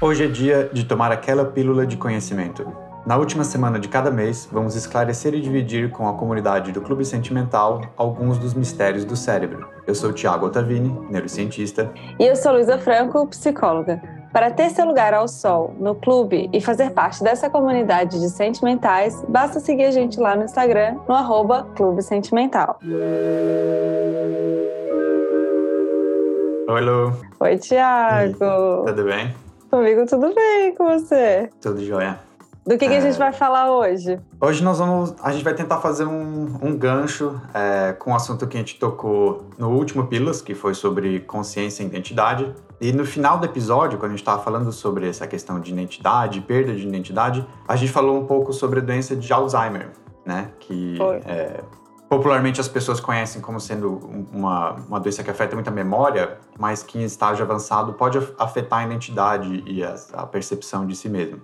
Hoje é dia de tomar aquela pílula de conhecimento. Na última semana de cada mês, vamos esclarecer e dividir com a comunidade do Clube Sentimental alguns dos mistérios do cérebro. Eu sou Tiago Ottavini, neurocientista. E eu sou Luísa Franco, psicóloga. Para ter seu lugar ao sol no clube e fazer parte dessa comunidade de sentimentais, basta seguir a gente lá no Instagram, no arroba Clube Sentimental. Oi, Lu. Oi, Tiago. Tudo bem? Comigo tudo bem, com você? Tudo jóia. Do que, que a gente vai falar hoje? Hoje nós vamos, a gente vai tentar fazer um, um gancho é, com o assunto que a gente tocou no último Pílulas, que foi sobre consciência e identidade. E no final do episódio, quando a gente estava falando sobre essa questão de identidade, perda de identidade, a gente falou um pouco sobre a doença de Alzheimer, né? Que é, popularmente as pessoas conhecem como sendo uma, uma doença que afeta muito a memória, mas que em estágio avançado pode afetar a identidade e a, a percepção de si mesmo.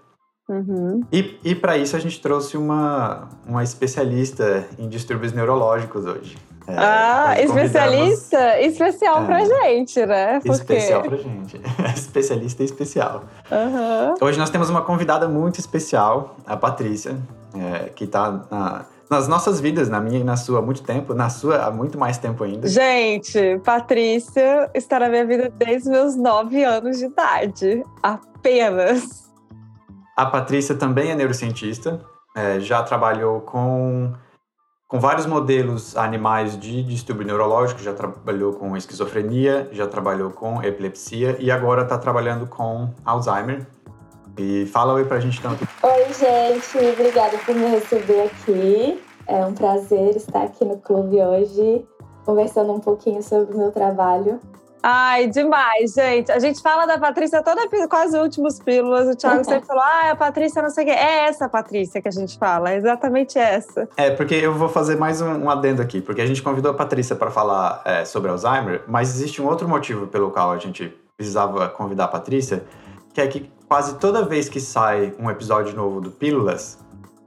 Uhum. E, e para isso a gente trouxe uma, uma especialista em distúrbios neurológicos hoje. É, ah, especialista especial é, pra gente, né? Porque... Especial pra gente. especialista especial. Uhum. Hoje nós temos uma convidada muito especial, a Patrícia, é, que tá na, nas nossas vidas, na minha e na sua, há muito tempo, na sua há muito mais tempo ainda. Gente, Patrícia está na minha vida desde meus nove anos de idade. Apenas. A Patrícia também é neurocientista, é, já trabalhou com, com vários modelos animais de distúrbio neurológico, já trabalhou com esquizofrenia, já trabalhou com epilepsia e agora está trabalhando com Alzheimer. E fala oi pra gente então. Oi, gente, obrigada por me receber aqui. É um prazer estar aqui no clube hoje, conversando um pouquinho sobre o meu trabalho. Ai, demais, gente. A gente fala da Patrícia toda quase últimos pílulas. O Thiago sempre falou: ah, a Patrícia não sei o quê. É essa Patrícia que a gente fala, é exatamente essa. É, porque eu vou fazer mais um, um adendo aqui, porque a gente convidou a Patrícia para falar é, sobre Alzheimer, mas existe um outro motivo pelo qual a gente precisava convidar a Patrícia, que é que quase toda vez que sai um episódio novo do Pílulas,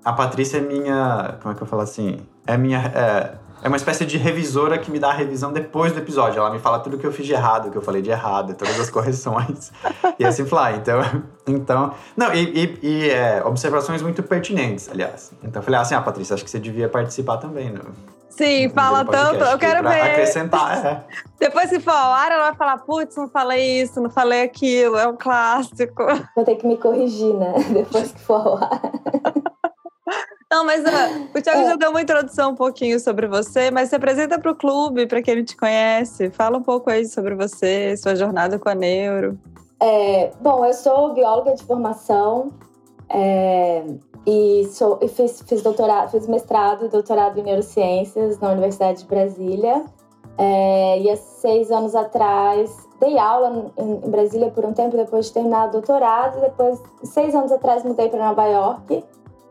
a Patrícia é minha. Como é que eu falo assim? É minha. É, é uma espécie de revisora que me dá a revisão depois do episódio. Ela me fala tudo que eu fiz de errado, que eu falei de errado, todas as correções. e assim fly. Então, então. Não, e, e, e é, observações muito pertinentes, aliás. Então eu falei assim: ah, Patrícia, acho que você devia participar também, né? Sim, fala tanto, eu quero ver. Acrescentar, é. Depois, se for ao ar, ela vai falar: putz, não falei isso, não falei aquilo, é um clássico. Vou ter que me corrigir, né? Depois que for ao ar. Não, mas uh, o Thiago é. já deu uma introdução um pouquinho sobre você, mas se apresenta para o clube, para quem não te conhece. Fala um pouco aí sobre você, sua jornada com a Neuro. É, bom, eu sou bióloga de formação é, e, sou, e fiz, fiz, doutorado, fiz mestrado e doutorado em neurociências na Universidade de Brasília. É, e há seis anos atrás dei aula em, em Brasília por um tempo depois de terminar o doutorado. Depois, seis anos atrás, mudei para Nova York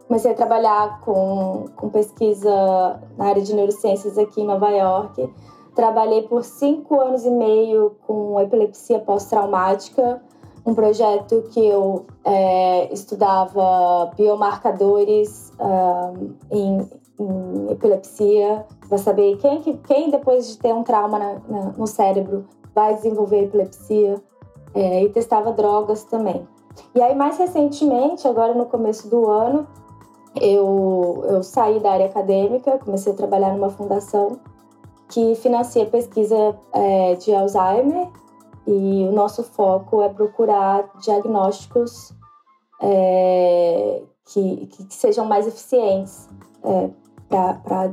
comecei a trabalhar com, com pesquisa na área de neurociências aqui em Nova York. Trabalhei por cinco anos e meio com epilepsia pós-traumática, um projeto que eu é, estudava biomarcadores um, em, em, epilepsia, para saber quem, quem, depois de ter um trauma na, na, no cérebro, vai desenvolver epilepsia, é, e testava drogas também. E aí, mais recentemente, agora no começo do ano, eu, eu saí da área acadêmica, comecei a trabalhar numa fundação que financia pesquisa é, de Alzheimer. E o nosso foco é procurar diagnósticos é, que, que, sejam mais eficientes é, para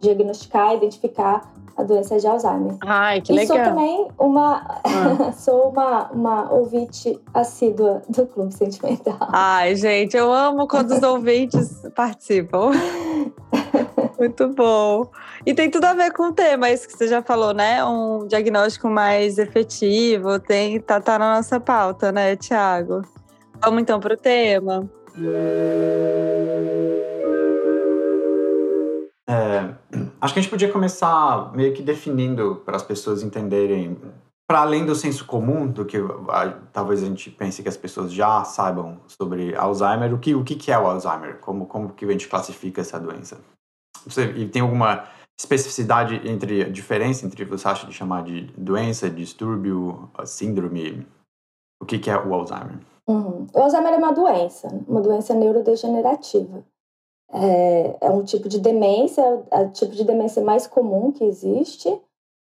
diagnosticar, identificar a doença de Alzheimer. Ai, que e legal. sou também uma, ah. sou uma, uma ouvinte assídua do Clube Sentimental. Ai, gente, eu amo quando os ouvintes participam. Muito bom. E tem tudo a ver com o tema, isso que você já falou, né? Um diagnóstico mais efetivo, tem, tá, tá na nossa pauta, né, Tiago? Vamos então para o tema. É, acho que a gente podia começar meio que definindo para as pessoas entenderem, para além do senso comum, do que talvez a gente pense que as pessoas já saibam sobre Alzheimer, o que, o que é o Alzheimer? Como, como que a gente classifica essa doença? Você, e tem alguma especificidade entre a diferença entre você acha de chamar de doença, distúrbio, síndrome? O que, que é o Alzheimer? Uhum. O Alzheimer é uma doença, uma doença neurodegenerativa. É, é um tipo de demência, é o tipo de demência mais comum que existe.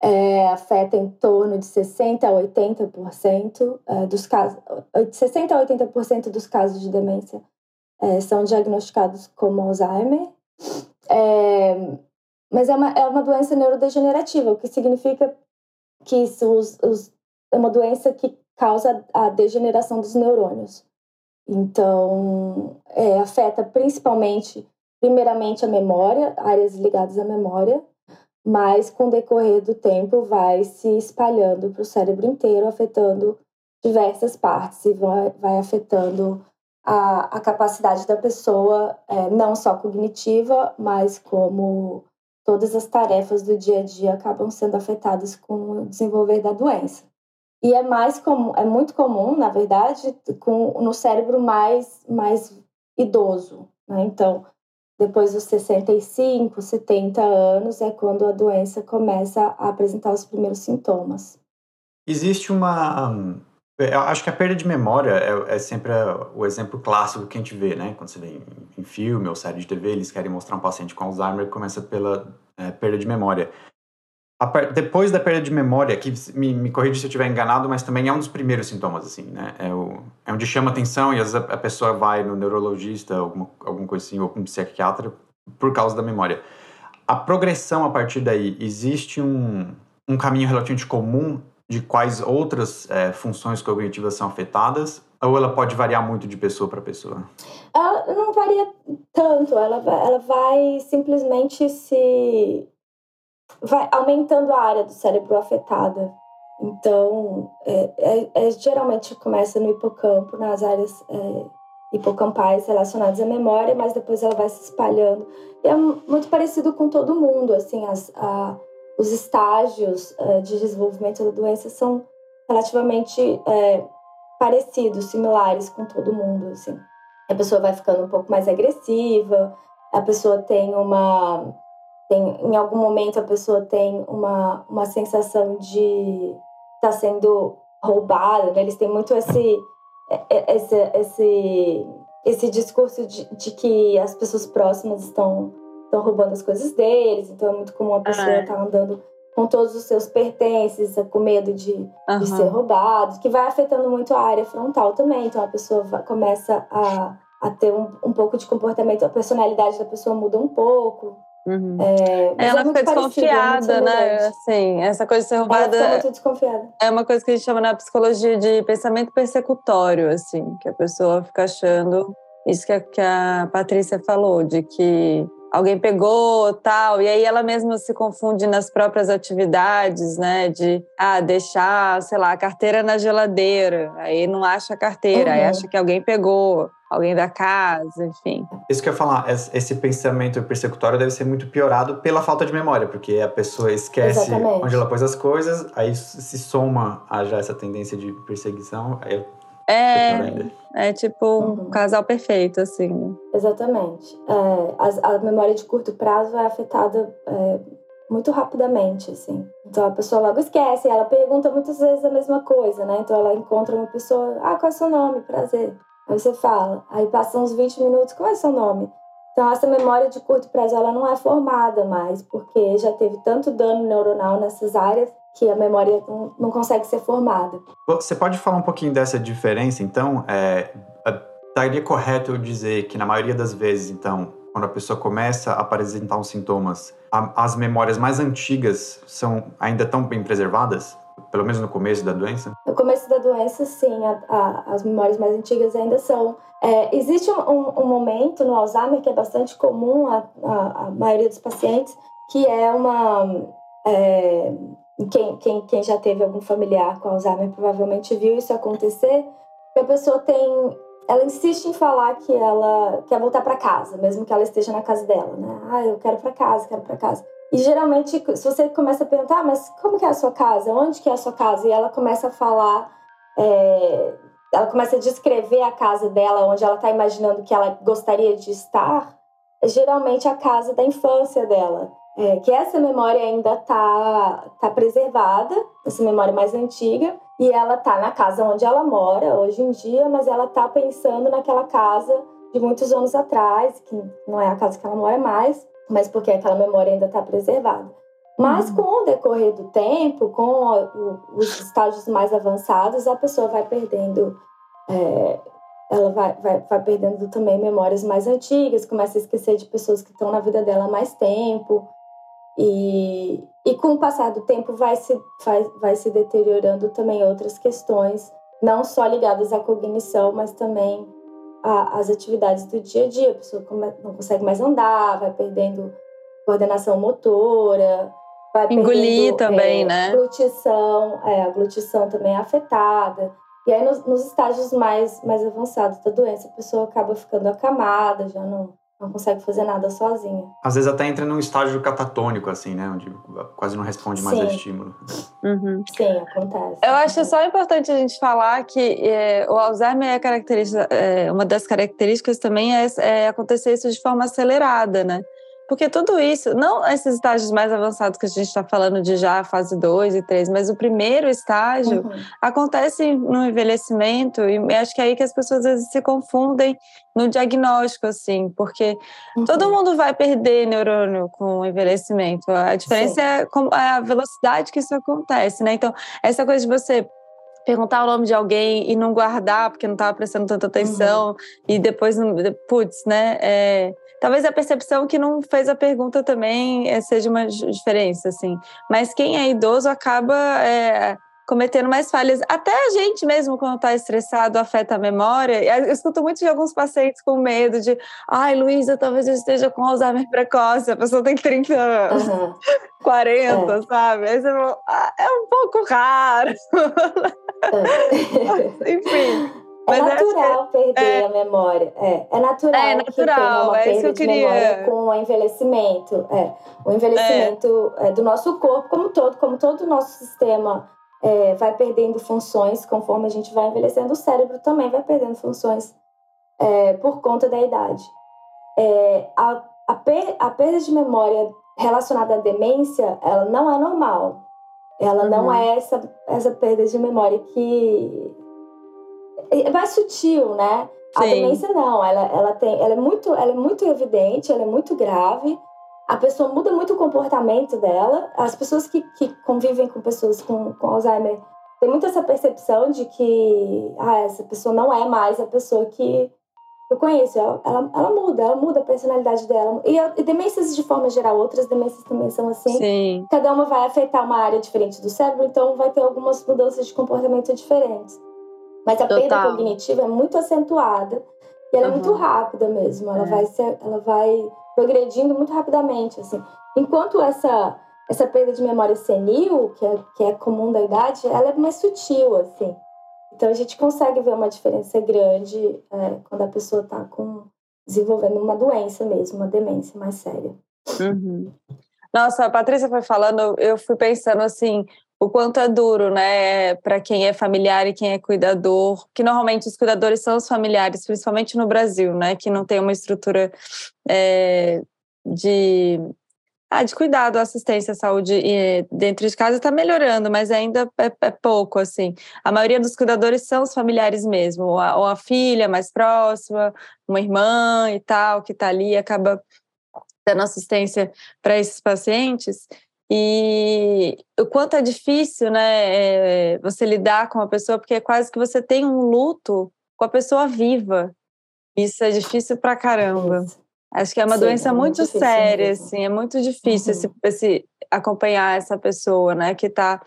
É, afeta em torno de 60 a 80% é, dos casos, 60 a 80% dos casos de demência é, são diagnosticados como Alzheimer. É, mas é uma, é uma doença neurodegenerativa, o que significa que isso, os, os, é uma doença que causa a degeneração dos neurônios. Então, é, afeta principalmente, primeiramente, a memória, áreas ligadas à memória, mas com o decorrer do tempo vai se espalhando para o cérebro inteiro, afetando diversas partes e vai, vai afetando a, a capacidade da pessoa, é, não só cognitiva, mas como todas as tarefas do dia a dia acabam sendo afetadas com o desenvolver da doença. E é mais comum, é muito comum, na verdade, com, no cérebro mais, mais idoso. Né? Então, depois dos 65, 70 anos é quando a doença começa a apresentar os primeiros sintomas. Existe uma. Eu acho que a perda de memória é, é sempre o exemplo clássico que a gente vê, né? Quando você vê em, em filme ou série de TV, eles querem mostrar um paciente com Alzheimer que começa pela é, perda de memória. Depois da perda de memória, que me, me corrija se eu estiver enganado, mas também é um dos primeiros sintomas, assim, né? É, o, é onde chama atenção e às vezes a, a pessoa vai no neurologista, alguma, alguma coisa assim, ou com um psiquiatra, por causa da memória. A progressão a partir daí, existe um, um caminho relativamente comum de quais outras é, funções cognitivas são afetadas? Ou ela pode variar muito de pessoa para pessoa? Ela não varia tanto, ela, ela vai simplesmente se. Vai aumentando a área do cérebro afetada. Então, é, é, é geralmente começa no hipocampo, nas áreas é, hipocampais relacionadas à memória, mas depois ela vai se espalhando. E é muito parecido com todo mundo, assim, as, a, os estágios uh, de desenvolvimento da doença são relativamente uh, parecidos, similares com todo mundo, assim. A pessoa vai ficando um pouco mais agressiva, a pessoa tem uma tem, em algum momento a pessoa tem uma, uma sensação de estar tá sendo roubada, né? Eles têm muito esse esse esse, esse discurso de, de que as pessoas próximas estão estão roubando as coisas deles, então é muito comum a pessoa estar ah, é. tá andando com todos os seus pertences, com medo de, uhum. de ser roubado, que vai afetando muito a área frontal também. Então a pessoa vai, começa a, a ter um, um pouco de comportamento, a personalidade da pessoa muda um pouco. Uhum. É, ela é fica é desconfiada, né? Assim, essa coisa de ser roubada. Ela desconfiada. É uma coisa que a gente chama na psicologia de pensamento persecutório, assim, que a pessoa fica achando isso que a, que a Patrícia falou, de que alguém pegou, tal, e aí ela mesma se confunde nas próprias atividades, né, de ah, deixar, sei lá, a carteira na geladeira, aí não acha a carteira, uhum. aí acha que alguém pegou, alguém da casa, enfim. Isso que eu ia falar, esse pensamento persecutório deve ser muito piorado pela falta de memória, porque a pessoa esquece Exatamente. onde ela pôs as coisas, aí se soma a já essa tendência de perseguição, aí é, é tipo um uhum. casal perfeito, assim. Exatamente. É, a, a, memória de curto prazo é afetada é, muito rapidamente, assim. Então a pessoa logo esquece, ela pergunta muitas vezes a mesma coisa, né? Então ela encontra uma pessoa, ah, qual é o seu nome? Prazer. Aí você fala, aí passam uns 20 minutos, qual é seu nome? Então essa memória de curto prazo ela não é formada mais, porque já teve tanto dano neuronal nessas áreas que a memória não, consegue ser formada. Você pode falar um pouquinho dessa diferença, então? É, estaria correto eu dizer que na maioria das vezes, então, quando a pessoa começa a apresentar os sintomas, a, as memórias mais antigas são ainda tão bem preservadas? Pelo menos no começo da doença? No começo da doença, sim. A, a, as memórias mais antigas ainda são. É, existe um, um, um, momento no Alzheimer que é bastante comum a, a maioria dos pacientes, que é uma... É, quem, quem, quem já teve algum familiar com Alzheimer provavelmente viu isso acontecer, que a pessoa tem. Ela insiste em falar que ela quer voltar para casa, mesmo que ela esteja na casa dela, né? Ah, eu quero para casa, quero para casa. E geralmente, se você começa a perguntar, ah, mas como que é a sua casa? Onde que é a sua casa? E ela começa a falar, é... ela começa a descrever a casa dela, onde ela está imaginando que ela gostaria de estar geralmente a casa da infância dela. É, que essa memória ainda está tá preservada, essa memória mais antiga, e ela está na casa onde ela mora hoje em dia, mas ela está pensando naquela casa de muitos anos atrás, que não é a casa que ela mora mais, mas porque aquela memória ainda está preservada. Mas uhum. com o decorrer do tempo, com os estágios mais avançados, a pessoa vai perdendo, é, ela vai, vai, vai perdendo também memórias mais antigas, começa a esquecer de pessoas que estão na vida dela há mais tempo. E, e com o passar do tempo vai se, vai, vai se deteriorando também outras questões, não só ligadas à cognição, mas também às atividades do dia a dia. A pessoa não consegue mais andar, vai perdendo coordenação motora, vai Engolir também, é, né? Glutição, é, a glutição também é afetada. E aí, nos, nos, estágios mais, mais avançados da doença, a pessoa acaba ficando acamada, já não, não consegue fazer nada sozinha. Às vezes até entra num estágio catatônico, assim, né? Onde quase não responde mais Sim. ao estímulo. Uhum. Sim, acontece. Eu acho só importante a gente falar que é, o Alzheimer é, característica, é, uma das características também é, é acontecer isso de forma acelerada, né? Porque tudo isso, não esses estágios mais avançados que a gente está falando de já fase 2 e 3, mas o primeiro estágio uhum. acontece no envelhecimento, e acho que é aí que as pessoas às vezes se confundem no diagnóstico, assim, porque uhum. todo mundo vai perder neurônio com o envelhecimento. A diferença é, é a velocidade que isso acontece, né? Então, essa coisa de você perguntar o nome de alguém e não guardar porque não estava prestando tanta atenção uhum. e depois, putz, né? É, Talvez a percepção que não fez a pergunta também é, seja uma diferença, assim. Mas quem é idoso acaba é, cometendo mais falhas. Até a gente mesmo, quando está estressado, afeta a memória. Eu escuto muito de alguns pacientes com medo de ai, Luísa, talvez eu esteja com Alzheimer precoce. A pessoa tem 30 anos, uhum. 40, é. sabe? Aí você fala, ah, é um pouco raro. É. Enfim. É natural perder é, a memória. É, é natural, é natural que é perda de memória com o envelhecimento. É, o envelhecimento é. do nosso corpo como todo, como todo o nosso sistema é, vai perdendo funções conforme a gente vai envelhecendo, o cérebro também vai perdendo funções é, por conta da idade. É, a, a, per, a perda de memória relacionada à demência, ela não é normal. Ela uhum. não é essa, essa perda de memória que é mais sutil, né? Sim. A demência não, ela, ela, tem, ela, é muito, ela é muito evidente, ela é muito grave. A pessoa muda muito o comportamento dela. As pessoas que, que convivem com pessoas com, com Alzheimer têm muito essa percepção de que ah, essa pessoa não é mais a pessoa que eu conheço. Ela, ela, ela muda, ela muda a personalidade dela. E, e, demências, de forma geral, outras demências também são assim. Sim. Cada uma vai afetar uma área diferente do cérebro, então vai ter algumas mudanças de comportamento diferentes. Mas a Total. perda cognitiva é muito acentuada e ela uhum. é muito rápida mesmo. Ela, é. vai ser, ela vai progredindo muito rapidamente, assim. Enquanto essa essa perda de memória senil, que é, que é comum da idade, ela é mais sutil, assim. Então a gente consegue ver uma diferença grande é, quando a pessoa está com desenvolvendo uma doença mesmo, uma demência mais séria. Uhum. Nossa, a Patrícia foi falando, eu fui pensando assim, o quanto é duro, né, para quem é familiar e quem é cuidador, que normalmente os cuidadores são os familiares, principalmente no Brasil, né, que não tem uma estrutura é, de ah, de cuidado, assistência à saúde dentro de casa está melhorando, mas ainda é, é, pouco, assim. A maioria dos cuidadores são os familiares mesmo, ou a, ou a filha mais próxima, uma irmã e tal, que está ali e acaba dando assistência para esses pacientes. E o quanto é difícil, né, é, você lidar com a pessoa, porque é quase que você tem um luto com a pessoa viva. Isso é difícil pra caramba. Acho que é uma Sim, doença é muito, muito séria, mesmo. assim, é muito difícil uhum. esse, esse, acompanhar essa pessoa, né, que tá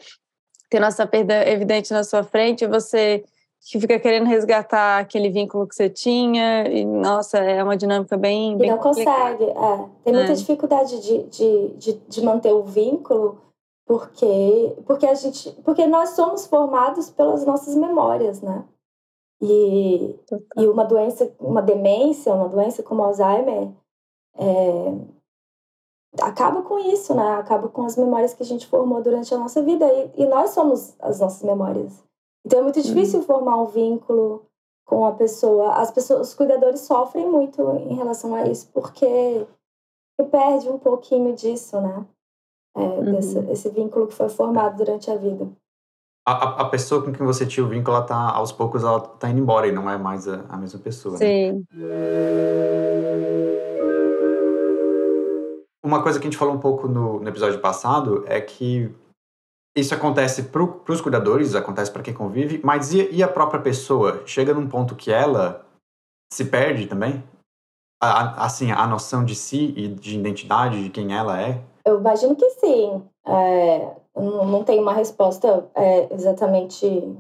tendo essa perda evidente na sua frente, e você que fica querendo resgatar aquele vínculo que você tinha. E, nossa, é uma dinâmica bem. E bem não complicada. consegue. É. Tem muita é. dificuldade de, de, de, de, manter o vínculo, porque, porque, a gente, porque nós somos formados pelas nossas memórias, né? E, e uma doença, uma demência, uma doença como Alzheimer, é, acaba com isso, né? Acaba com as memórias que a gente formou durante a nossa vida. E, e nós somos as nossas memórias. Então é muito difícil uhum. formar um vínculo com a pessoa. As pessoas, os cuidadores sofrem muito em relação a isso, porque perde um pouquinho disso, né? É, uhum. desse, esse vínculo que foi formado durante a vida. A, a, pessoa com quem você tinha o vínculo, ela tá, aos poucos, ela tá indo embora e não é mais a, a mesma pessoa. Né? Sim. Né? Uma coisa que a gente falou um pouco no, no episódio passado é que isso acontece para os cuidadores, acontece para quem convive, mas e, e, a própria pessoa? Chega num ponto que ela se perde também? A, assim, a noção de si e de identidade, de quem ela é? Eu imagino que sim. É, não, não tem uma resposta é, exatamente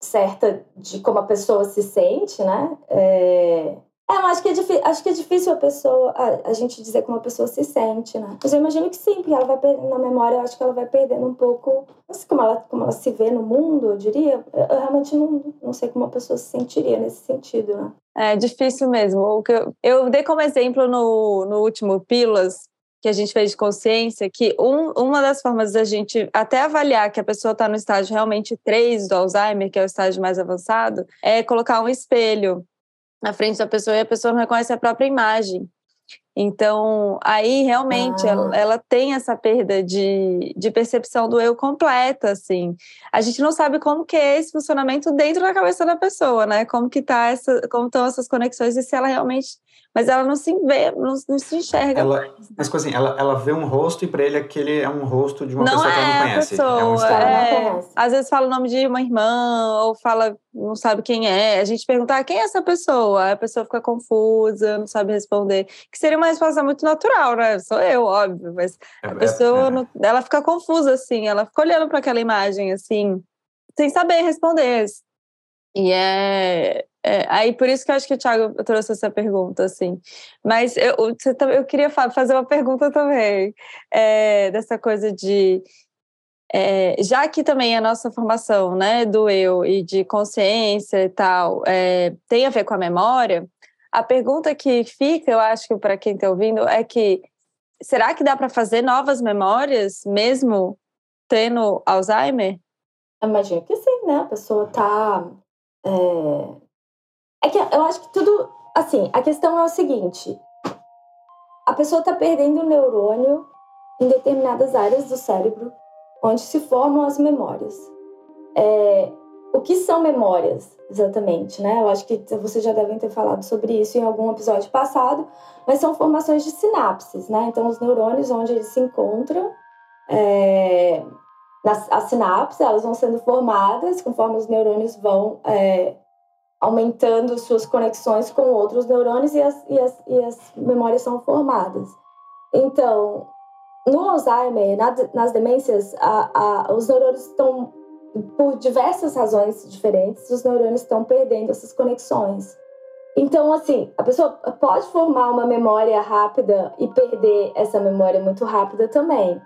certa de como a pessoa se sente, né? É, é, mas acho que, é acho que é difícil a pessoa, a, a, gente dizer como a pessoa se sente, né? Mas eu imagino que sim, porque ela vai na memória, eu acho que ela vai perdendo um pouco, sei como ela, como ela se vê no mundo, eu diria. Eu, eu realmente não, não sei como a pessoa se sentiria nesse sentido, né? É difícil mesmo. O que eu, eu dei como exemplo no, no último Pílulas, que a gente fez de consciência, que um, uma das formas da gente até avaliar que a pessoa está no estágio realmente 3 do Alzheimer, que é o estágio mais avançado, é colocar um espelho na frente da pessoa e a pessoa não reconhece a própria imagem. Então, aí realmente ah. ela, ela, tem essa perda de, de percepção do eu completa, assim. A gente não sabe como que é esse funcionamento dentro da cabeça da pessoa, né? Como que tá essa, como estão essas conexões e se ela realmente mas ela não se vê, não, não se enxerga. Ela, mais, né? mas assim, ela, ela vê um rosto e para ele aquele é um rosto de uma não pessoa é que ela não conhece. Pessoa, é um é, às vezes fala o nome de uma irmã ou fala não sabe quem é. A gente pergunta ah, quem é essa pessoa, a pessoa fica confusa, não sabe responder. Que seria uma resposta muito natural, né? Sou eu, óbvio, mas é, a pessoa é, não, ela fica confusa assim, ela fica olhando para aquela imagem assim, sem saber responder. E é, é, aí por isso que eu acho que o Thiago trouxe essa pergunta, assim. Mas eu, eu queria fazer uma pergunta também, é, dessa coisa de. É, já que também a nossa formação né, do eu e de consciência e tal é, tem a ver com a memória, a pergunta que fica, eu acho que para quem está ouvindo, é que será que dá para fazer novas memórias mesmo tendo Alzheimer? Imagino que sim, né? A pessoa está é, é que eu acho que tudo. Assim, a questão é o seguinte: a pessoa está perdendo o neurônio em determinadas áreas do cérebro onde se formam as memórias. É, o que são memórias, exatamente, né? Eu acho que vocês já devem ter falado sobre isso em algum episódio passado, mas são formações de sinapses, né? Então, os neurônios onde eles se encontram, é, nas, as sinapses, elas vão sendo formadas conforme os neurônios vão é, aumentando suas conexões com outros neurônios e as, e as, e as memórias são formadas. Então, no Alzheimer, na, nas demências, a, a, os neurônios estão, por diversas razões diferentes, os neurônios estão perdendo essas conexões. Então, assim, a pessoa pode formar uma memória rápida e perder essa memória muito rápida também.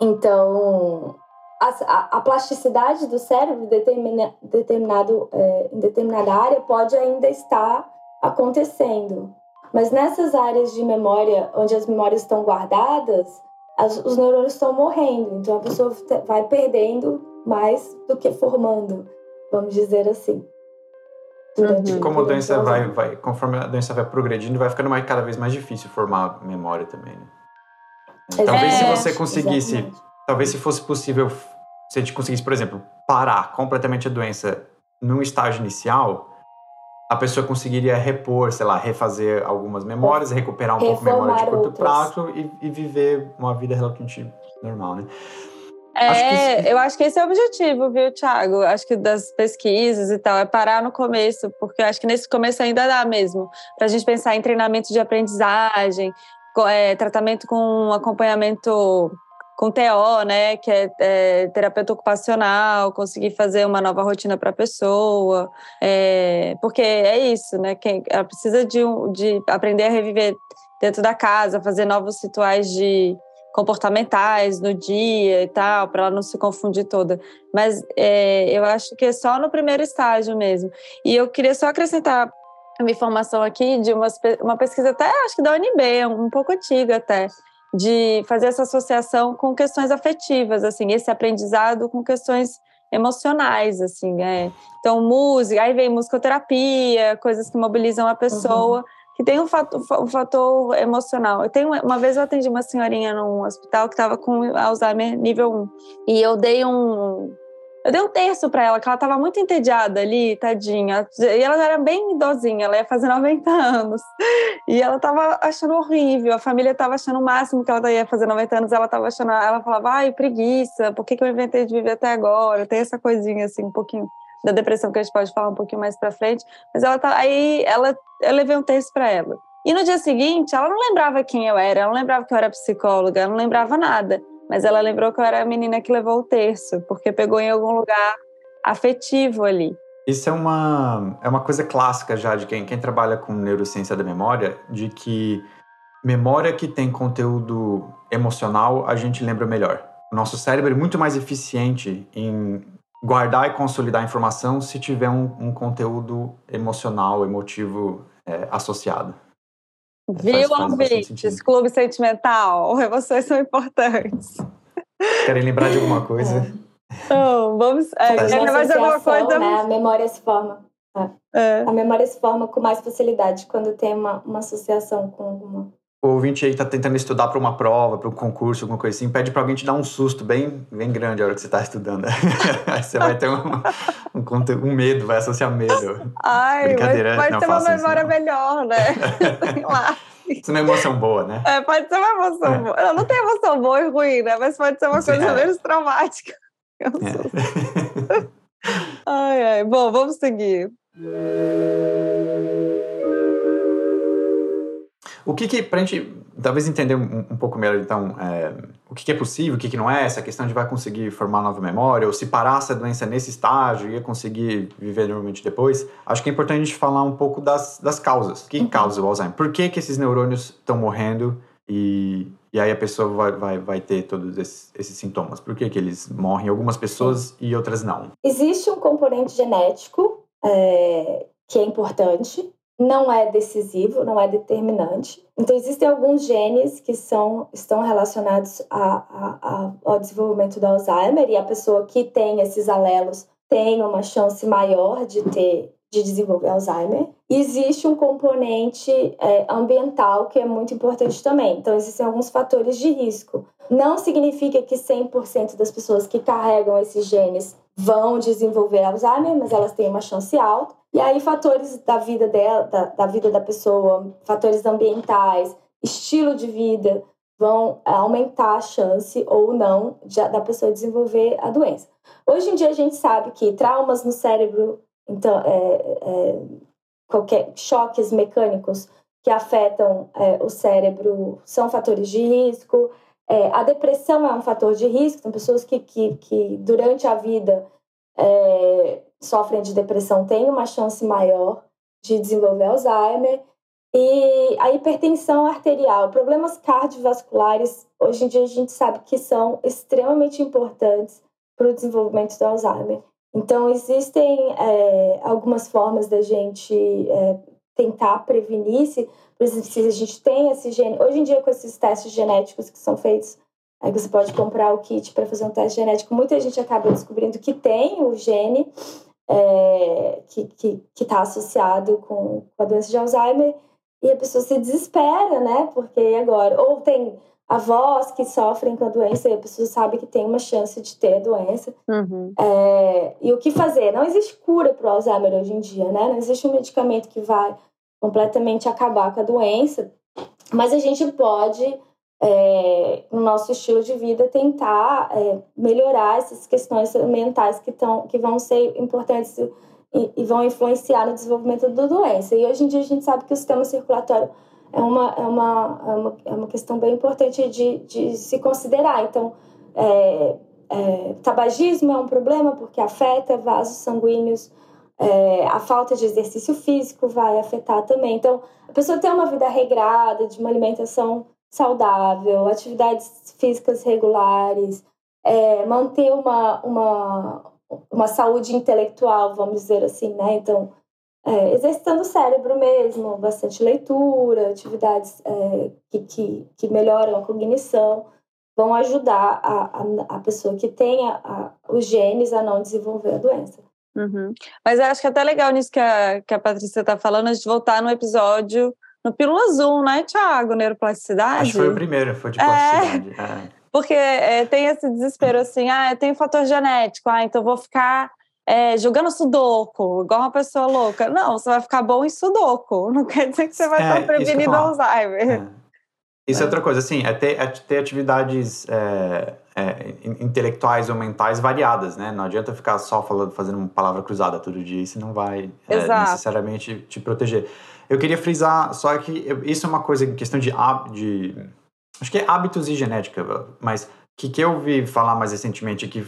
Então, a, a, plasticidade do cérebro determina, determinado, é, em determinada área pode ainda estar acontecendo. Mas nessas áreas de memória, onde as memórias estão guardadas, as, os neurônios estão morrendo. Então a pessoa vai perdendo mais do que formando, vamos dizer assim. Uhum. Como a doença vai, vai, conforme a doença vai progredindo, vai ficando mais, cada vez mais difícil formar memória também. Né? Talvez se você conseguisse exatamente talvez se fosse possível, se a gente conseguisse, por exemplo, parar completamente a doença num estágio inicial, a pessoa conseguiria repor, sei lá, refazer algumas memórias, recuperar um pouco a memória de curto prazo e, e, viver uma vida relativamente normal, né? É, acho eu acho que esse é o objetivo, viu, Thiago? Acho que das pesquisas e tal, é parar no começo, porque eu acho que nesse começo ainda dá mesmo, para a gente pensar em treinamento de aprendizagem, é, tratamento com acompanhamento com TO, né, que é, é terapeuta ocupacional, conseguir fazer uma nova rotina para a pessoa, é, porque é isso, né, quem ela precisa de, de aprender a reviver dentro da casa, fazer novos rituais de comportamentais no dia e tal, para ela não se confundir toda. Mas é, eu acho que é só no primeiro estágio mesmo. E eu queria só acrescentar uma informação aqui de uma, uma pesquisa até, acho que da UNB, um pouco antiga até, de fazer essa associação com questões afetivas, assim, esse aprendizado com questões emocionais, assim, é. Então, música, aí vem musicoterapia, coisas que mobilizam a pessoa. Uhum. Que tem um fator, um fator emocional. Eu tenho uma vez eu atendi uma senhorinha num hospital que estava com Alzheimer nível 1. E eu dei um, eu dei um terço para ela, que ela estava muito entediada ali, tadinha. E ela era bem idosinha, ela ia fazer 90 anos. E ela estava achando horrível, a família estava achando o máximo que ela ia fazer 90 anos. Ela estava achando, ela falava, ai, preguiça, por que, que eu inventei de viver até agora? Tem essa coisinha assim, um pouquinho da depressão que a gente pode falar um pouquinho mais para frente. Mas ela tá, aí ela, eu levei um terço para ela. E no dia seguinte, ela não lembrava quem eu era, ela não lembrava que eu era psicóloga, ela não lembrava nada mas ela lembrou que eu era a menina que levou o terço, porque pegou em algum lugar afetivo ali. Isso é uma, é uma coisa clássica já de quem, quem trabalha com neurociência da memória, de que memória que tem conteúdo emocional a gente lembra melhor. O nosso cérebro é muito mais eficiente em guardar e consolidar a informação se tiver um, um conteúdo emocional, emotivo é, associado. Viu, ouvintes? Clube Sentimental. Emoções são importantes. Querem lembrar de alguma coisa? Não, vamos. É, querem lembrar de alguma coisa? Né? A memória se forma. É. É. A memória se forma com mais facilidade quando tem uma, uma associação com alguma o ouvinte aí tá tentando estudar para uma prova, para um concurso, alguma coisa assim, pede para alguém te dar um susto bem, bem grande a hora que você está estudando. aí você vai ter um, um, um, medo, vai associar medo. Ai, Brincadeira, pode não, ter uma memória melhor, né? Sei lá. Isso é uma emoção boa, né? É, pode ser uma emoção é. boa. Não, não tem emoção boa e ruim, né? Mas pode ser uma coisa é. menos traumática. É. ai, ai. Bom, vamos seguir. O que que, pra gente talvez entender um, um pouco melhor, então, é, o que, que, é possível, o que, que não é, essa questão de vai conseguir formar nova memória, ou se parasse a doença nesse estágio, ia conseguir viver normalmente depois, acho que é importante a gente falar um pouco das, das causas. O que, uhum. causa o Alzheimer? Por que, que esses neurônios estão morrendo e, e aí a pessoa vai, vai, vai ter todos esses, esses sintomas? Por que, que eles morrem, algumas pessoas e outras não? Existe um componente genético é, que é importante, não é decisivo, não é determinante. Então, existem alguns genes que são, estão relacionados a, a, a, ao desenvolvimento do Alzheimer, e a pessoa que tem esses alelos tem uma chance maior de ter de desenvolver Alzheimer. Existe um componente é, ambiental que é muito importante também. Então, existem alguns fatores de risco. Não significa que 100% das pessoas que carregam esses genes vão desenvolver Alzheimer, mas elas têm uma chance alta. E aí, fatores da vida dela, da, da vida da pessoa, fatores ambientais, estilo de vida, vão é, aumentar a chance ou não de, da pessoa desenvolver a doença. Hoje em dia, a gente sabe que traumas no cérebro, então, é, é, qualquer choques mecânicos que afetam é, o cérebro são fatores de risco. A depressão é um fator de risco, tem pessoas que, que, que durante a vida sofrem de depressão têm uma chance maior de desenvolver Alzheimer. E a hipertensão arterial, problemas cardiovasculares, hoje em dia a gente sabe que são extremamente importantes para o desenvolvimento do Alzheimer. Então, existem é, algumas formas da gente é, tentar prevenir se, por exemplo, se a gente tem esse gene. Hoje em dia, com esses testes genéticos que são feitos, aí você pode comprar o kit para fazer um teste genético, muita gente acaba descobrindo que tem o gene é, que está associado com, com a doença de Alzheimer e a pessoa se desespera, né? Porque agora, ou tem avós que sofrem com a doença e a pessoa sabe que tem uma chance de ter a doença. Uhum. É, e o que fazer? Não existe cura para o Alzheimer hoje em dia, né? Não existe um medicamento que vai completamente acabar com a doença, mas a gente pode é, no nosso estilo de vida, tentar é, melhorar essas questões mentais que, tão, que vão ser importantes e, e, vão influenciar no desenvolvimento da doença. E hoje em dia a gente sabe que o sistema circulatório é uma, é uma, é uma, é uma questão bem importante de, de se considerar. Então, é, é, tabagismo é um problema porque afeta vasos sanguíneos, é, a falta de exercício físico vai afetar também. Então, a pessoa ter uma vida regrada, de uma alimentação saudável, atividades físicas regulares, é, manter uma, uma, uma saúde intelectual, vamos dizer assim, né? Então, é, exercitando o cérebro mesmo, bastante leitura, atividades é, que, que, que melhoram a cognição, vão ajudar a, a, a pessoa que tem a, os genes a não desenvolver a doença. Uhum. Mas acho que é até legal nisso que a, que a Patrícia está falando, a gente voltar no episódio no Pílula Azul, né, Thiago? Neuroplasticidade? Acho que foi o primeiro, foi de plasticidade. É, é. Porque é, tem esse desespero assim, ah, eu tenho fator genético, ah, então vou ficar é, jogando sudoku, igual uma pessoa louca. Não, você vai ficar bom em sudoku. Não quer dizer que você vai é, estar prevenindo Alzheimer. É. Isso é. outra coisa, assim, é ter, é ter atividades é, é, intelectuais ou mentais variadas, né? Não adianta ficar só falando, fazendo uma palavra cruzada todo dia, isso não vai necessariamente te proteger. Eu queria frisar só que isso é uma coisa em questão de, de acho que é hábitos e genética, mas que que eu ouvi falar mais recentemente que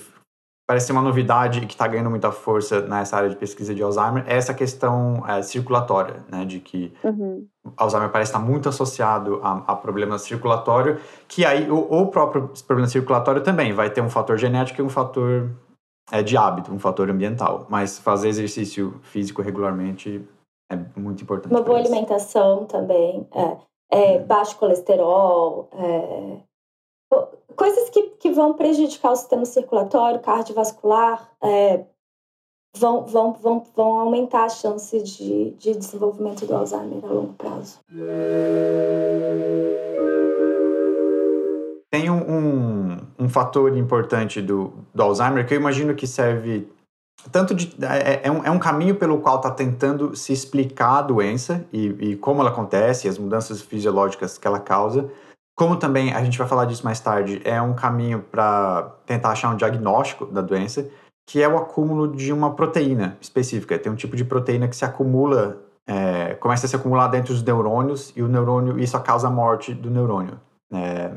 parece ser uma novidade e que está ganhando muita força nessa área de pesquisa de Alzheimer é essa questão é, circulatória, né? De que uhum. Alzheimer parece estar muito associado a, a problema circulatório, que aí o, o, próprio problema circulatório também vai ter um fator genético e um fator é, de hábito, um fator ambiental. Mas fazer exercício físico regularmente é muito importante. Uma boa isso. alimentação também, é, é, uhum. baixo colesterol, é, coisas que, que vão prejudicar o sistema circulatório, cardiovascular, é, vão, vão, vão, vão aumentar a chance de, de desenvolvimento do Alzheimer a longo prazo. Tem um, um, um fator importante do, do Alzheimer que eu imagino que serve tanto de, é, é, um, é um caminho pelo qual está tentando se explicar a doença e, e como ela acontece, as mudanças fisiológicas que ela causa, como também, a gente vai falar disso mais tarde, é um caminho para tentar achar um diagnóstico da doença, que é o acúmulo de uma proteína específica. Tem um tipo de proteína que se acumula, é, começa a se acumular dentro dos neurônios, e o neurônio, isso causa a morte do neurônio. É,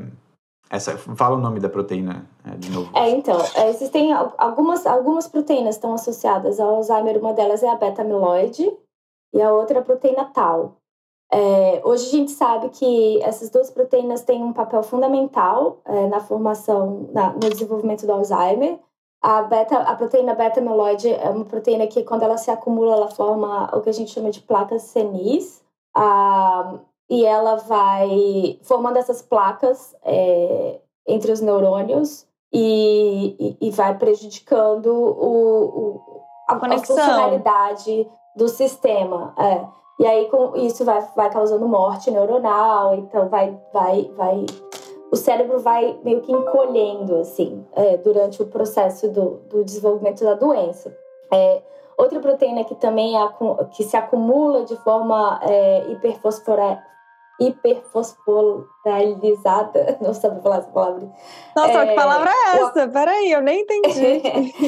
essa, fala o nome da proteína é, de novo. É, então, é, existem algumas, algumas proteínas estão associadas ao Alzheimer. Uma delas é a beta-amiloide e a outra é a proteína tau. É, hoje a gente sabe que essas duas proteínas têm um papel fundamental é, na formação, na, no desenvolvimento do Alzheimer. A, beta, a proteína beta-amiloide é uma proteína que, quando ela se acumula, ela forma o que a gente chama de placas senis. Ah, e ela vai formando essas placas é, entre os neurônios e, e, e vai prejudicando o, o a, a, funcionalidade do sistema. É. E aí com isso vai, vai causando morte neuronal, então vai, vai, vai. O cérebro vai meio que encolhendo, assim, é, durante o processo do, do desenvolvimento da doença. É, outra proteína que também é, que se acumula de forma é, hiperfosfora, hiperfosforilizada, não sabe falar essa palavra. Nossa, é, que palavra é essa? O... Peraí, eu nem entendi.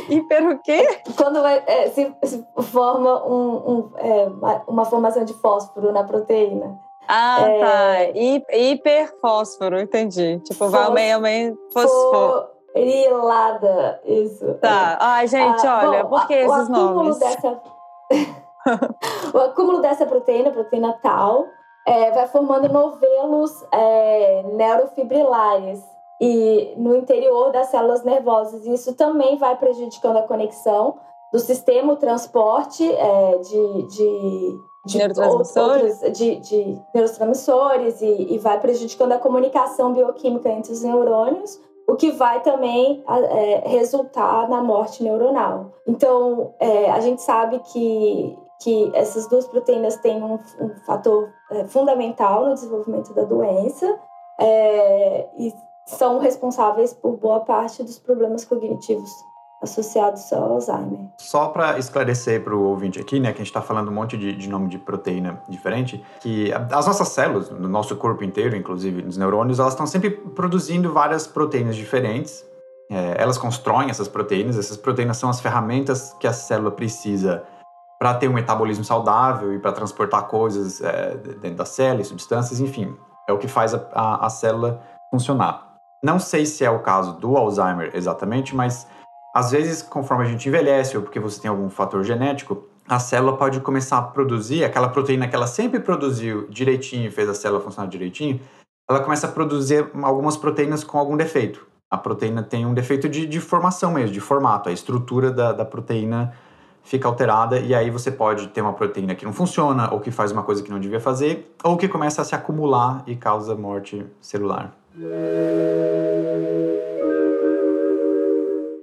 Hiper o quê? Quando vai, é, se, se, forma um, um, é, uma formação de fósforo na proteína. Ah, é, tá. Hiperfósforo, entendi. Tipo, vai meio, meio fosforo. Rilada, isso. Tá. Ai, gente, ah, olha, bom, por que esses nomes? Dessa... o acúmulo dessa proteína, proteína tal, é, vai formando novelos é, neurofibrilares e no interior das células nervosas. Isso também vai prejudicando a conexão do sistema, o transporte é, de, de, de, neurotransmissores, outros, de, de neurotransmissores e, e, vai prejudicando a comunicação bioquímica entre os neurônios, o que vai também é, resultar na morte neuronal. Então, é, a gente sabe que que essas duas proteínas têm um, um fator é, fundamental no desenvolvimento da doença é, e são responsáveis por boa parte dos problemas cognitivos associados ao Alzheimer. Só para esclarecer para o ouvinte aqui, né, que a gente está falando um monte de, de, nome de proteína diferente, que as nossas células, no nosso corpo inteiro, inclusive nos neurônios, elas estão sempre produzindo várias proteínas diferentes. É, elas constroem essas proteínas, essas proteínas são as ferramentas que a célula precisa para ter um metabolismo saudável e para transportar coisas é, dentro da célula, substâncias, enfim, é o que faz a, a, a, célula funcionar. Não sei se é o caso do Alzheimer exatamente, mas às vezes, conforme a gente envelhece ou porque você tem algum fator genético, a célula pode começar a produzir aquela proteína que ela sempre produziu direitinho fez a célula funcionar direitinho, ela começa a produzir algumas proteínas com algum defeito. A proteína tem um defeito de, de formação mesmo, de formato, a estrutura da, da proteína fica alterada e aí você pode ter uma proteína que não funciona ou que faz uma coisa que não devia fazer ou que começa a se acumular e causa morte celular.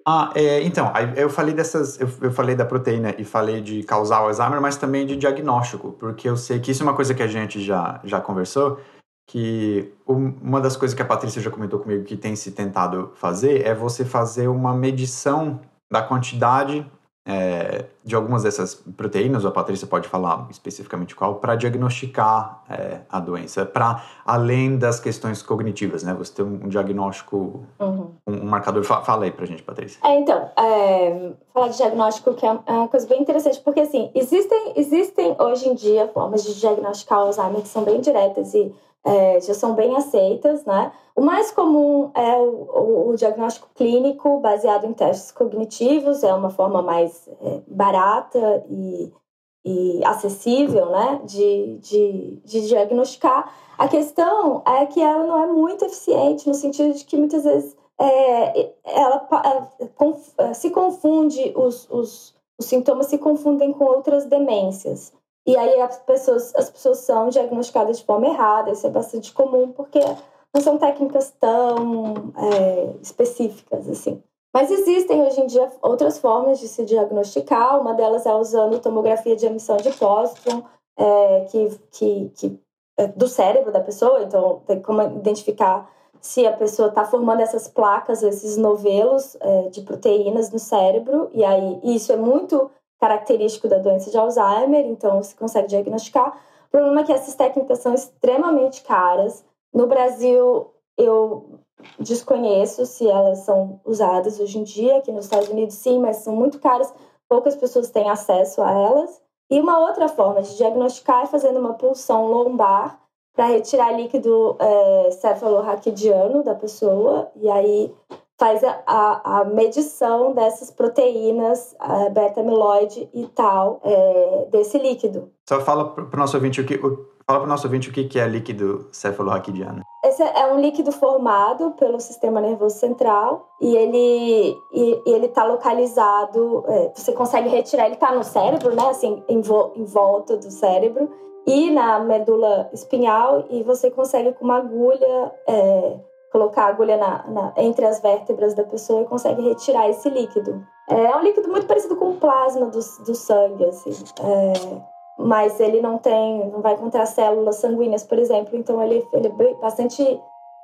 Ah, é, então, eu falei dessas, eu, eu, falei da proteína e falei de causar o Alzheimer, mas também de diagnóstico, porque eu sei que isso é uma coisa que a gente já, já conversou, que uma das coisas que a Patrícia já comentou comigo que tem se tentado fazer é você fazer uma medição da quantidade é, de algumas dessas proteínas, a Patrícia pode falar especificamente qual, para diagnosticar é, a doença, para além das questões cognitivas, né? Você tem um diagnóstico, uhum. um, um, marcador. Fala aí pra gente, Patrícia. É, então, é, falar de diagnóstico que é, é uma coisa bem interessante, porque assim, existem, existem hoje em dia formas de diagnosticar o Alzheimer que são bem diretas e é, já são bem aceitas, né? O mais comum é o, o, diagnóstico clínico baseado em testes cognitivos, é uma forma mais é, barata e, e acessível, né, de, de, de diagnosticar. A questão é que ela não é muito eficiente no sentido de que muitas vezes é, ela, ela é, se confunde, os, os, os sintomas se confundem com outras demências. E aí as pessoas, as pessoas são diagnosticadas de forma errada, isso é bastante comum, porque não são técnicas tão é, específicas, assim. Mas existem hoje em dia outras formas de se diagnosticar, uma delas é usando tomografia de emissão de póstron, é, que, que, que é do cérebro da pessoa, então tem como identificar se a pessoa está formando essas placas, esses novelos é, de proteínas no cérebro, e aí isso é muito característico da doença de Alzheimer, então se consegue diagnosticar. O problema é que essas técnicas são extremamente caras. No Brasil, eu desconheço se elas são usadas hoje em dia, aqui nos Estados Unidos sim, mas são muito caras, poucas pessoas têm acesso a elas. E uma outra forma de diagnosticar é fazendo uma pulsão lombar para retirar líquido é, cefalorraquidiano da pessoa, e aí faz a, a, a medição dessas proteínas beta-amiloide e tal é, desse líquido. Só fala para o nosso ouvinte o que, o, fala para o nosso ouvinte o que é líquido cefalorraquidiano. Esse é um líquido formado pelo sistema nervoso central e ele e, e ele está localizado. É, você consegue retirar, ele está no cérebro, né? Assim, em, vo, em volta do cérebro e na medula espinhal e você consegue com uma agulha é, colocar a agulha na, na, entre as vértebras da pessoa e consegue retirar esse líquido. É um líquido muito parecido com o plasma do, do sangue, assim. É, mas ele não tem, não vai encontrar células sanguíneas, por exemplo, então ele, ele é bastante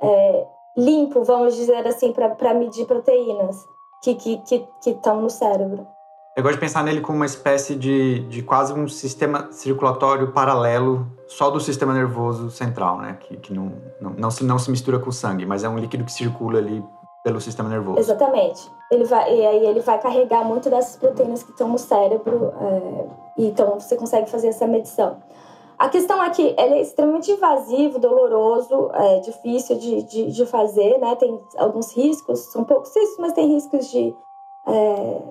é, limpo, vamos dizer assim, para medir proteínas que estão que, que, que no cérebro. Eu gosto de pensar nele como uma espécie de, de quase um sistema circulatório paralelo só do sistema nervoso central, né? Que, que não, não, não, se, não se mistura com o sangue, mas é um líquido que circula ali pelo sistema nervoso. Exatamente. Ele vai, e aí ele vai carregar muito dessas proteínas que estão no cérebro, é, então você consegue fazer essa medição. A questão é que ele é extremamente invasivo, doloroso, é difícil de, de, de fazer, né? Tem alguns riscos, são poucos riscos, mas tem riscos de é,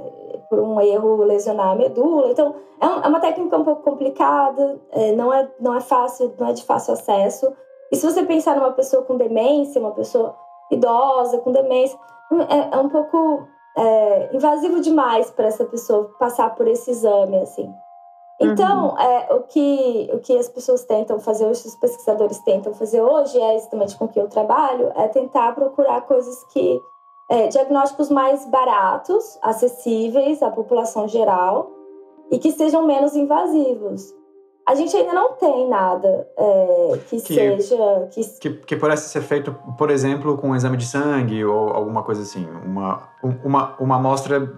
por um erro lesionar a medula. Então, é, é uma técnica um pouco complicada, é, não, é, não é fácil, não é de fácil acesso. E se você pensar numa pessoa com demência, uma pessoa idosa com demência, é, é um pouco é, invasivo demais para essa pessoa passar por esse exame, assim. Então, uhum. é, o, que, o que as pessoas tentam fazer hoje, os pesquisadores tentam fazer hoje, é exatamente com que eu trabalho, é tentar procurar coisas que é, diagnósticos mais baratos, acessíveis à população geral e que sejam menos invasivos. A gente ainda não tem nada é, que, que, seja. Que... que... Que, pudesse ser feito, por exemplo, com um exame de sangue ou alguma coisa assim. Uma, uma, uma amostra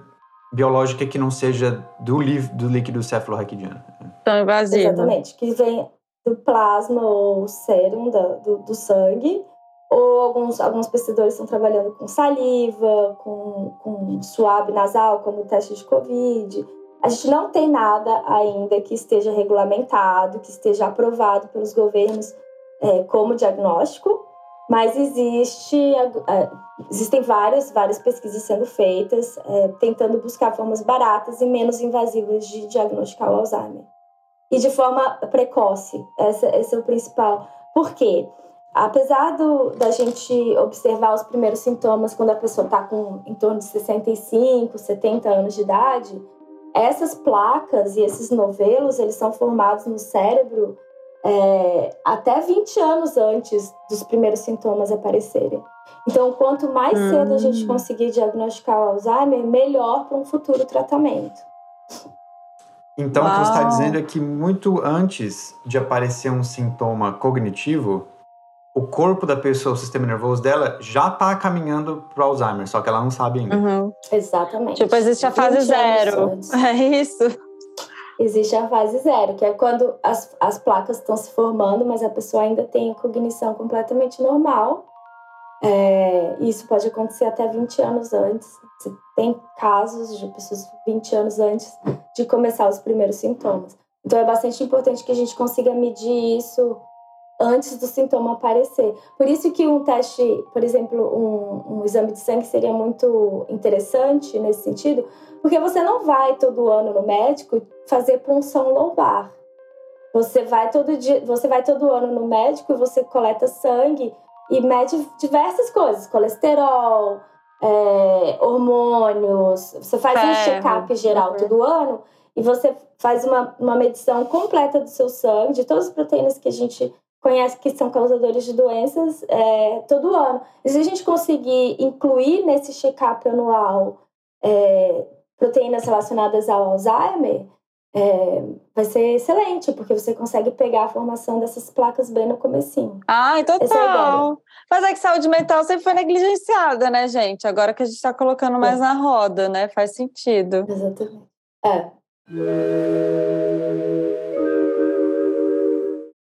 biológica que não seja do, do líquido cefalorraquidiano. Tão invasivo. Exatamente, que vem do plasma ou sérum do, do sangue ou alguns, alguns pesquisadores estão trabalhando com saliva, com, com suave nasal, como teste de Covid. A gente não tem nada ainda que esteja regulamentado, que esteja aprovado pelos governos é, como diagnóstico, mas existe, é, existem várias, várias pesquisas sendo feitas, é, tentando buscar formas baratas e menos invasivas de diagnosticar o Alzheimer. E de forma precoce, essa, esse é o principal. Por quê? Apesar do, da gente observar os primeiros sintomas quando a pessoa está com em torno de 65, 70 anos de idade, essas placas e esses novelos eles são formados no cérebro é, até 20 anos antes dos primeiros sintomas aparecerem. Então, quanto mais hum. cedo a gente hum. conseguir diagnosticar o Alzheimer, melhor para um futuro tratamento. Então, Uau. o que você está dizendo é que muito antes de aparecer um sintoma cognitivo, o corpo da pessoa, o sistema nervoso dela, já está caminhando para o Alzheimer, só que ela não sabe ainda. Uhum. Exatamente. Tipo, existe a fase zero. É isso. Existe a fase zero, que é quando as, as placas estão se formando, mas a pessoa ainda tem cognição completamente normal. É, isso pode acontecer até 20 anos antes. Tem casos de pessoas 20 anos antes de começar os primeiros sintomas. Então é bastante importante que a gente consiga medir isso antes do sintoma aparecer. Por isso que um teste, por exemplo, um, um exame de sangue seria muito interessante nesse sentido, porque você não vai todo ano no médico fazer punção lombar. Você vai todo dia, você vai todo ano no médico e você coleta sangue e mede diversas coisas, colesterol, é, hormônios. Você faz um check-up geral uhum. todo ano e você faz uma, uma medição completa do seu sangue, de todas as proteínas que a gente conhece que são causadores de doenças é, todo ano. E se a gente conseguir incluir nesse check-up anual é, proteínas relacionadas ao Alzheimer, é, vai ser excelente, porque você consegue pegar a formação dessas placas bem no comecinho. Ai, total. É Mas é que saúde mental sempre foi negligenciada, né, gente? Agora que a gente está colocando mais é. na roda, né? Faz sentido. Exatamente. É.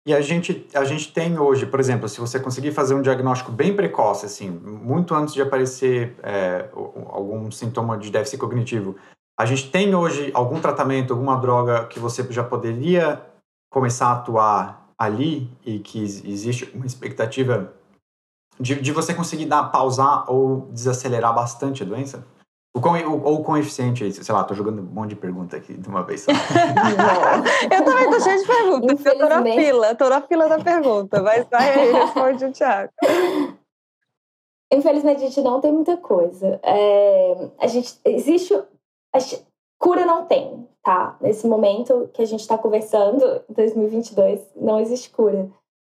E a gente, a gente tem hoje, por exemplo, se você conseguir fazer um diagnóstico bem precoce, assim, muito antes de aparecer é, algum sintoma de déficit cognitivo, a gente tem hoje algum tratamento, alguma droga que você já poderia começar a atuar ali e que existe uma expectativa de, de você conseguir dar, pausar ou desacelerar bastante a doença? O quão, ou o quão eficiente é isso? Sei lá, tô jogando um monte de pergunta aqui de uma vez só. eu também tô cheia de perguntas. Eu tô na fila, tô na fila da pergunta. Mas vai aí, responde o Thiago. Infelizmente, a gente não tem muita coisa. É, a gente, existe... A cura não tem, tá? Nesse momento que a gente está conversando, 2022, não existe cura.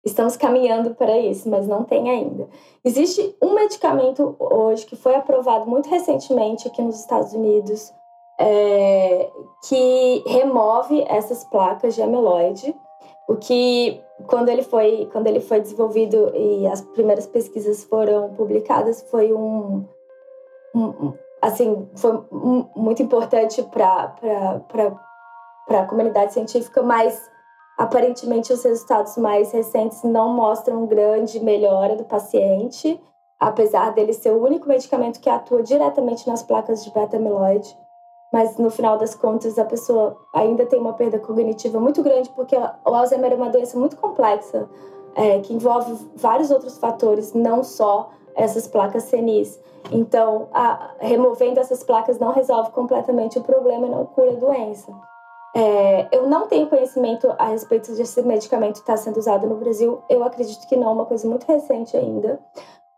Estamos caminhando para isso, mas não tem ainda. Existe um medicamento hoje que foi aprovado muito recentemente aqui nos Estados Unidos, é, que remove essas placas de amiloide. O que, quando ele, foi, quando ele foi desenvolvido e as primeiras pesquisas foram publicadas, foi um, um assim, foi muito importante para a comunidade científica, mas Aparentemente, os resultados mais recentes não mostram grande melhora do paciente, apesar dele ser o único medicamento que atua diretamente nas placas de beta-amiloide. Mas no final das contas, a pessoa ainda tem uma perda cognitiva muito grande, porque o Alzheimer é uma doença muito complexa, é, que envolve vários outros fatores, não só essas placas senis. Então, a, removendo essas placas não resolve completamente o problema e não cura a doença. É, eu não tenho conhecimento a respeito de esse medicamento estar sendo usado no Brasil. Eu acredito que não, é uma coisa muito recente ainda.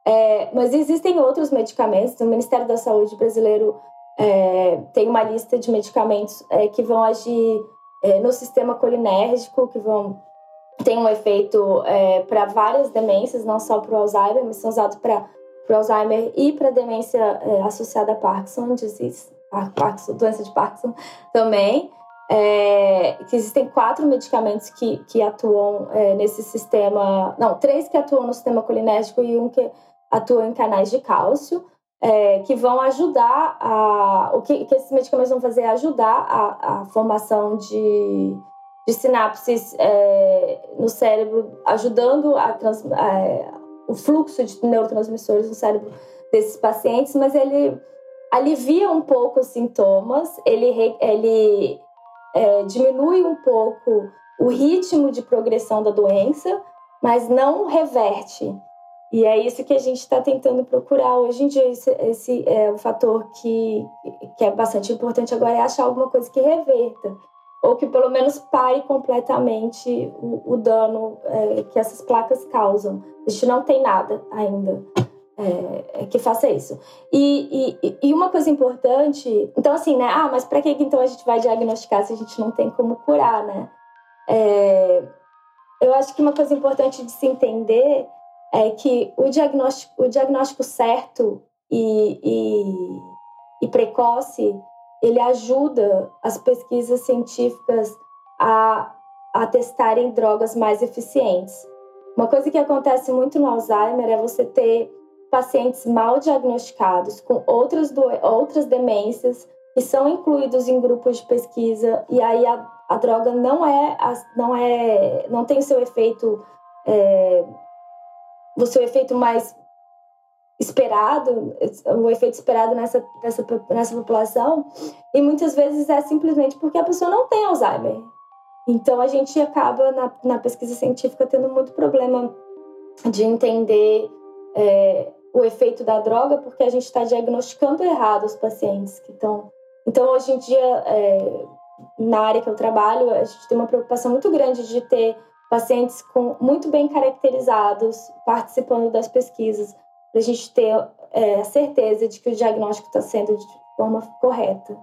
É, mas existem outros medicamentos. O Ministério da Saúde brasileiro é, tem uma lista de medicamentos é, que vão agir é, no sistema colinérgico, que vão ter um efeito é, para várias demências, não só para o Alzheimer, mas são usados para o Alzheimer e para demência associada a Parkinson, disease, Parkinson, doença de Parkinson também é, que existem quatro medicamentos que, que atuam é, nesse sistema. Não, três que atuam no sistema colinérgico e um que atua em canais de cálcio, é, que vão ajudar a. O que, que esses medicamentos vão fazer é ajudar a, a formação de, de sinapses é, no cérebro, ajudando a trans, é, o fluxo de neurotransmissores no cérebro desses pacientes, mas ele alivia um pouco os sintomas, ele, ele é, diminui um pouco o ritmo de progressão da doença, mas não reverte. E é isso que a gente está tentando procurar hoje em dia. Esse, esse é o fator que, que é bastante importante agora é achar alguma coisa que reverta ou que pelo menos pare completamente o, o dano é, que essas placas causam. A gente não tem nada ainda é, é, que faça isso. E, e, e, uma coisa importante, então assim, né? Ah, mas para que então a gente vai diagnosticar se a gente não tem como curar, né? É, eu acho que uma coisa importante de se entender é que o diagnóstico, o diagnóstico certo e, e, e precoce ele ajuda as pesquisas científicas a, a testarem drogas mais eficientes. Uma coisa que acontece muito no Alzheimer é você ter pacientes mal diagnosticados com outras, outras demências que são incluídos em grupos de pesquisa e aí a, a droga não é não é não tem o seu efeito é, o seu efeito mais esperado o efeito esperado nessa, nessa nessa população e muitas vezes é simplesmente porque a pessoa não tem Alzheimer. Então a gente acaba na, na pesquisa científica tendo muito problema de entender é, o efeito da droga porque a gente está diagnosticando errado os pacientes que estão então, hoje em dia, é, na área que eu trabalho, a gente tem uma preocupação muito grande de ter pacientes com, muito bem caracterizados participando das pesquisas, para a gente ter é, a certeza de que o diagnóstico está sendo de forma correta,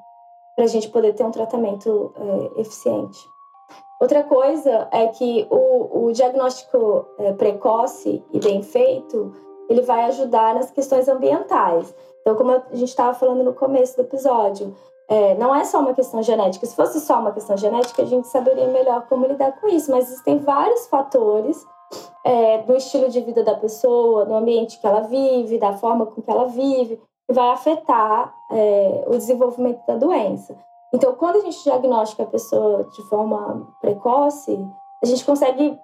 para a gente poder ter um tratamento é, eficiente. Outra coisa é que o, o diagnóstico é, precoce e bem feito, ele vai ajudar nas questões ambientais. Então, como a gente estava falando no começo do episódio, é, não é só uma questão genética. Se fosse só uma questão genética, a gente saberia melhor como lidar com isso. Mas existem vários fatores é, do estilo de vida da pessoa, do ambiente que ela vive, da forma com que ela vive, que vai afetar é, o desenvolvimento da doença. Então, quando a gente diagnostica a pessoa de forma precoce, a gente consegue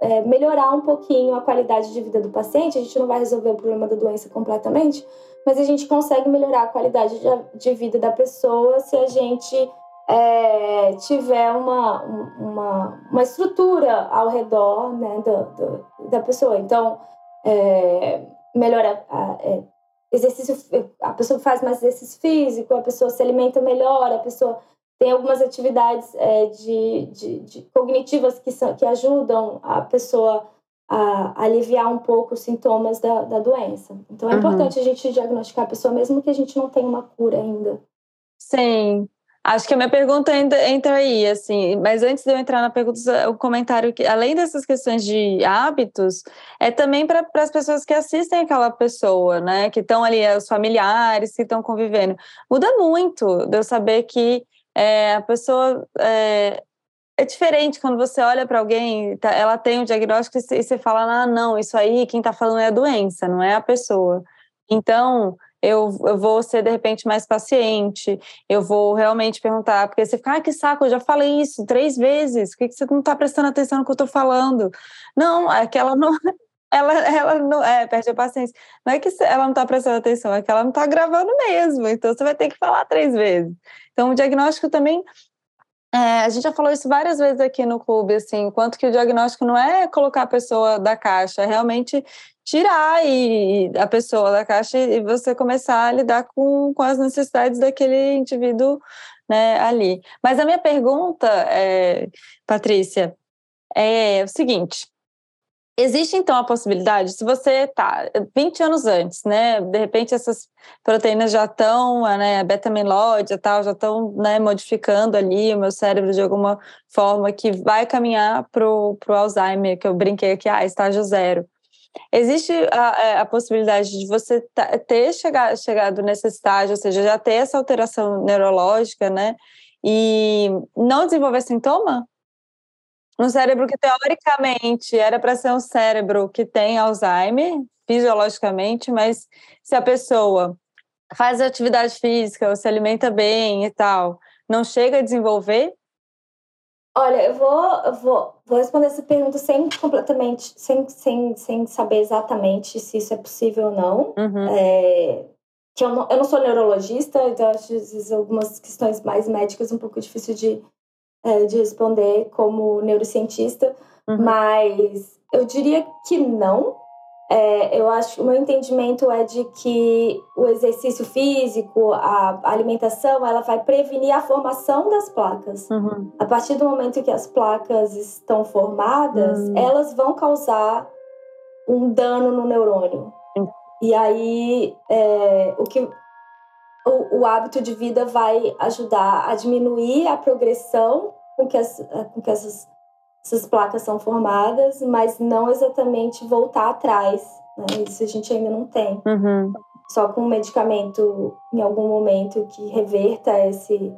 é, melhorar um pouquinho a qualidade de vida do paciente. A gente não vai resolver o problema da doença completamente, mas a gente consegue melhorar a qualidade de, de vida da pessoa se a gente é, tiver uma, uma, uma estrutura ao redor né, do, do, da pessoa. Então, é, melhora a, é, exercício, a pessoa faz mais exercício físico, a pessoa se alimenta melhor, a pessoa tem algumas atividades é, de, de, de, cognitivas que, são, que ajudam a pessoa a, aliviar um pouco os sintomas da, da doença. Então é uhum. importante a gente diagnosticar a pessoa, mesmo que a gente não tenha uma cura ainda. Sim. Acho que a minha pergunta ainda entra aí, assim, mas antes de eu entrar na pergunta, o comentário que, além dessas questões de hábitos, é também para as pessoas que assistem aquela pessoa, né? Que estão ali, os familiares que estão convivendo. Muda muito de eu saber que é, a pessoa é, é, diferente quando você olha para alguém, tá, ela tem um diagnóstico e você fala, ah, não, isso aí quem está falando é a doença, não é a pessoa. Então, eu, eu vou ser de repente mais paciente, eu vou realmente perguntar, porque você fica, ah, que saco, eu já falei isso três vezes, por que, que você não está prestando atenção no que eu estou falando? Não, é que ela não. Ela, ela não é, perde a paciência. Não é que ela não está prestando atenção, é que ela não está gravando mesmo. Então você vai ter que falar três vezes. Então, o diagnóstico também. É, a gente já falou isso várias vezes aqui no clube, assim, quanto que o diagnóstico não é colocar a pessoa da caixa, é realmente tirar e, a pessoa da caixa e você começar a lidar com, com as necessidades daquele indivíduo né, ali. Mas a minha pergunta, é, Patrícia, é o seguinte: Existe então a possibilidade, se você tá 20 anos antes, né, de repente essas proteínas já estão, né, beta-amiloide e tal, já estão, né, modificando ali o meu cérebro de alguma forma que vai caminhar para o Alzheimer, que eu brinquei aqui, ah, estágio zero. Existe a, é, a possibilidade de você ter chegado nesse estágio, ou seja, já ter essa alteração neurológica, né, e não desenvolver sintoma? Um cérebro que teoricamente era para ser um cérebro que tem Alzheimer, fisiologicamente, mas se a pessoa faz atividade física ou se alimenta bem e tal, não chega a desenvolver? Olha, eu vou, eu vou, vou responder essa pergunta sem completamente, sem, sem, sem saber exatamente se isso é possível ou não. Uhum. É, que eu não, eu não sou neurologista, então acho que algumas questões mais médicas um pouco difícil de, é, de responder como neurocientista, uhum. mas eu diria que não. É, eu acho, o meu entendimento é de que o exercício físico, a alimentação, ela vai prevenir a formação das placas. Uhum. A partir do momento que as placas estão formadas, uhum. elas vão causar um dano no neurônio. E aí, é, o que o, o, hábito de vida vai ajudar a diminuir a progressão com que, as, com que essas essas placas são formadas, mas não exatamente voltar atrás. Né? Isso a gente ainda não tem. Uhum. Só com um medicamento em algum momento que reverta esse,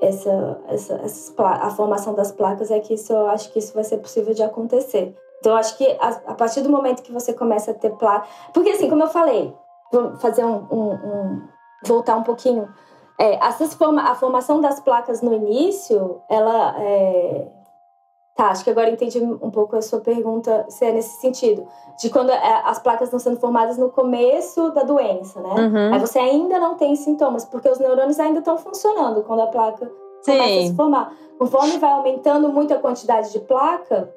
essa, essa, essas, a formação das placas é que isso eu acho que isso vai ser possível de acontecer. Então, eu acho que a, a partir do momento que você começa a ter placa. Porque, assim, como eu falei, vou fazer um. um, um voltar um pouquinho. É, essas forma, a formação das placas no início, ela. É, Tá, acho que agora entendi um pouco a sua pergunta, se é nesse sentido. De quando é, as placas estão sendo formadas no começo da doença, né? Uhum. Aí você ainda não tem sintomas, porque os neurônios ainda estão funcionando quando a placa Sim. começa a se formar. Conforme vai aumentando muito a quantidade de placa,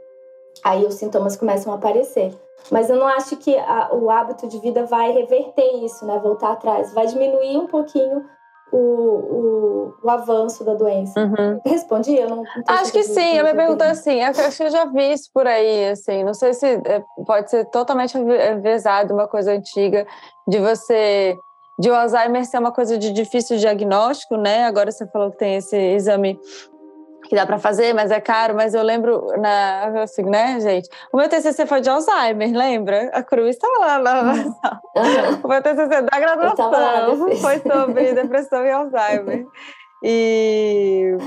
aí os sintomas começam a aparecer. Mas eu não acho que a, o hábito de vida vai reverter isso, né? Voltar atrás. Vai diminuir um pouquinho o, o, o avanço da doença. Uhum. Respondi? Eu não, não Acho que sim. Eu me pergunto assim, eu acho que eu já vi isso por aí, assim. Não sei se é, pode ser totalmente envezado, uma coisa antiga, de você... De o Alzheimer ser uma coisa de difícil diagnóstico, né? Agora você falou que tem esse exame que dá para fazer, mas é caro. Mas eu lembro, na, assim, né, gente? O meu TCC foi de Alzheimer, lembra? A Cruz estava lá na uhum. O meu TCC da graduação foi sobre depressão e Alzheimer. E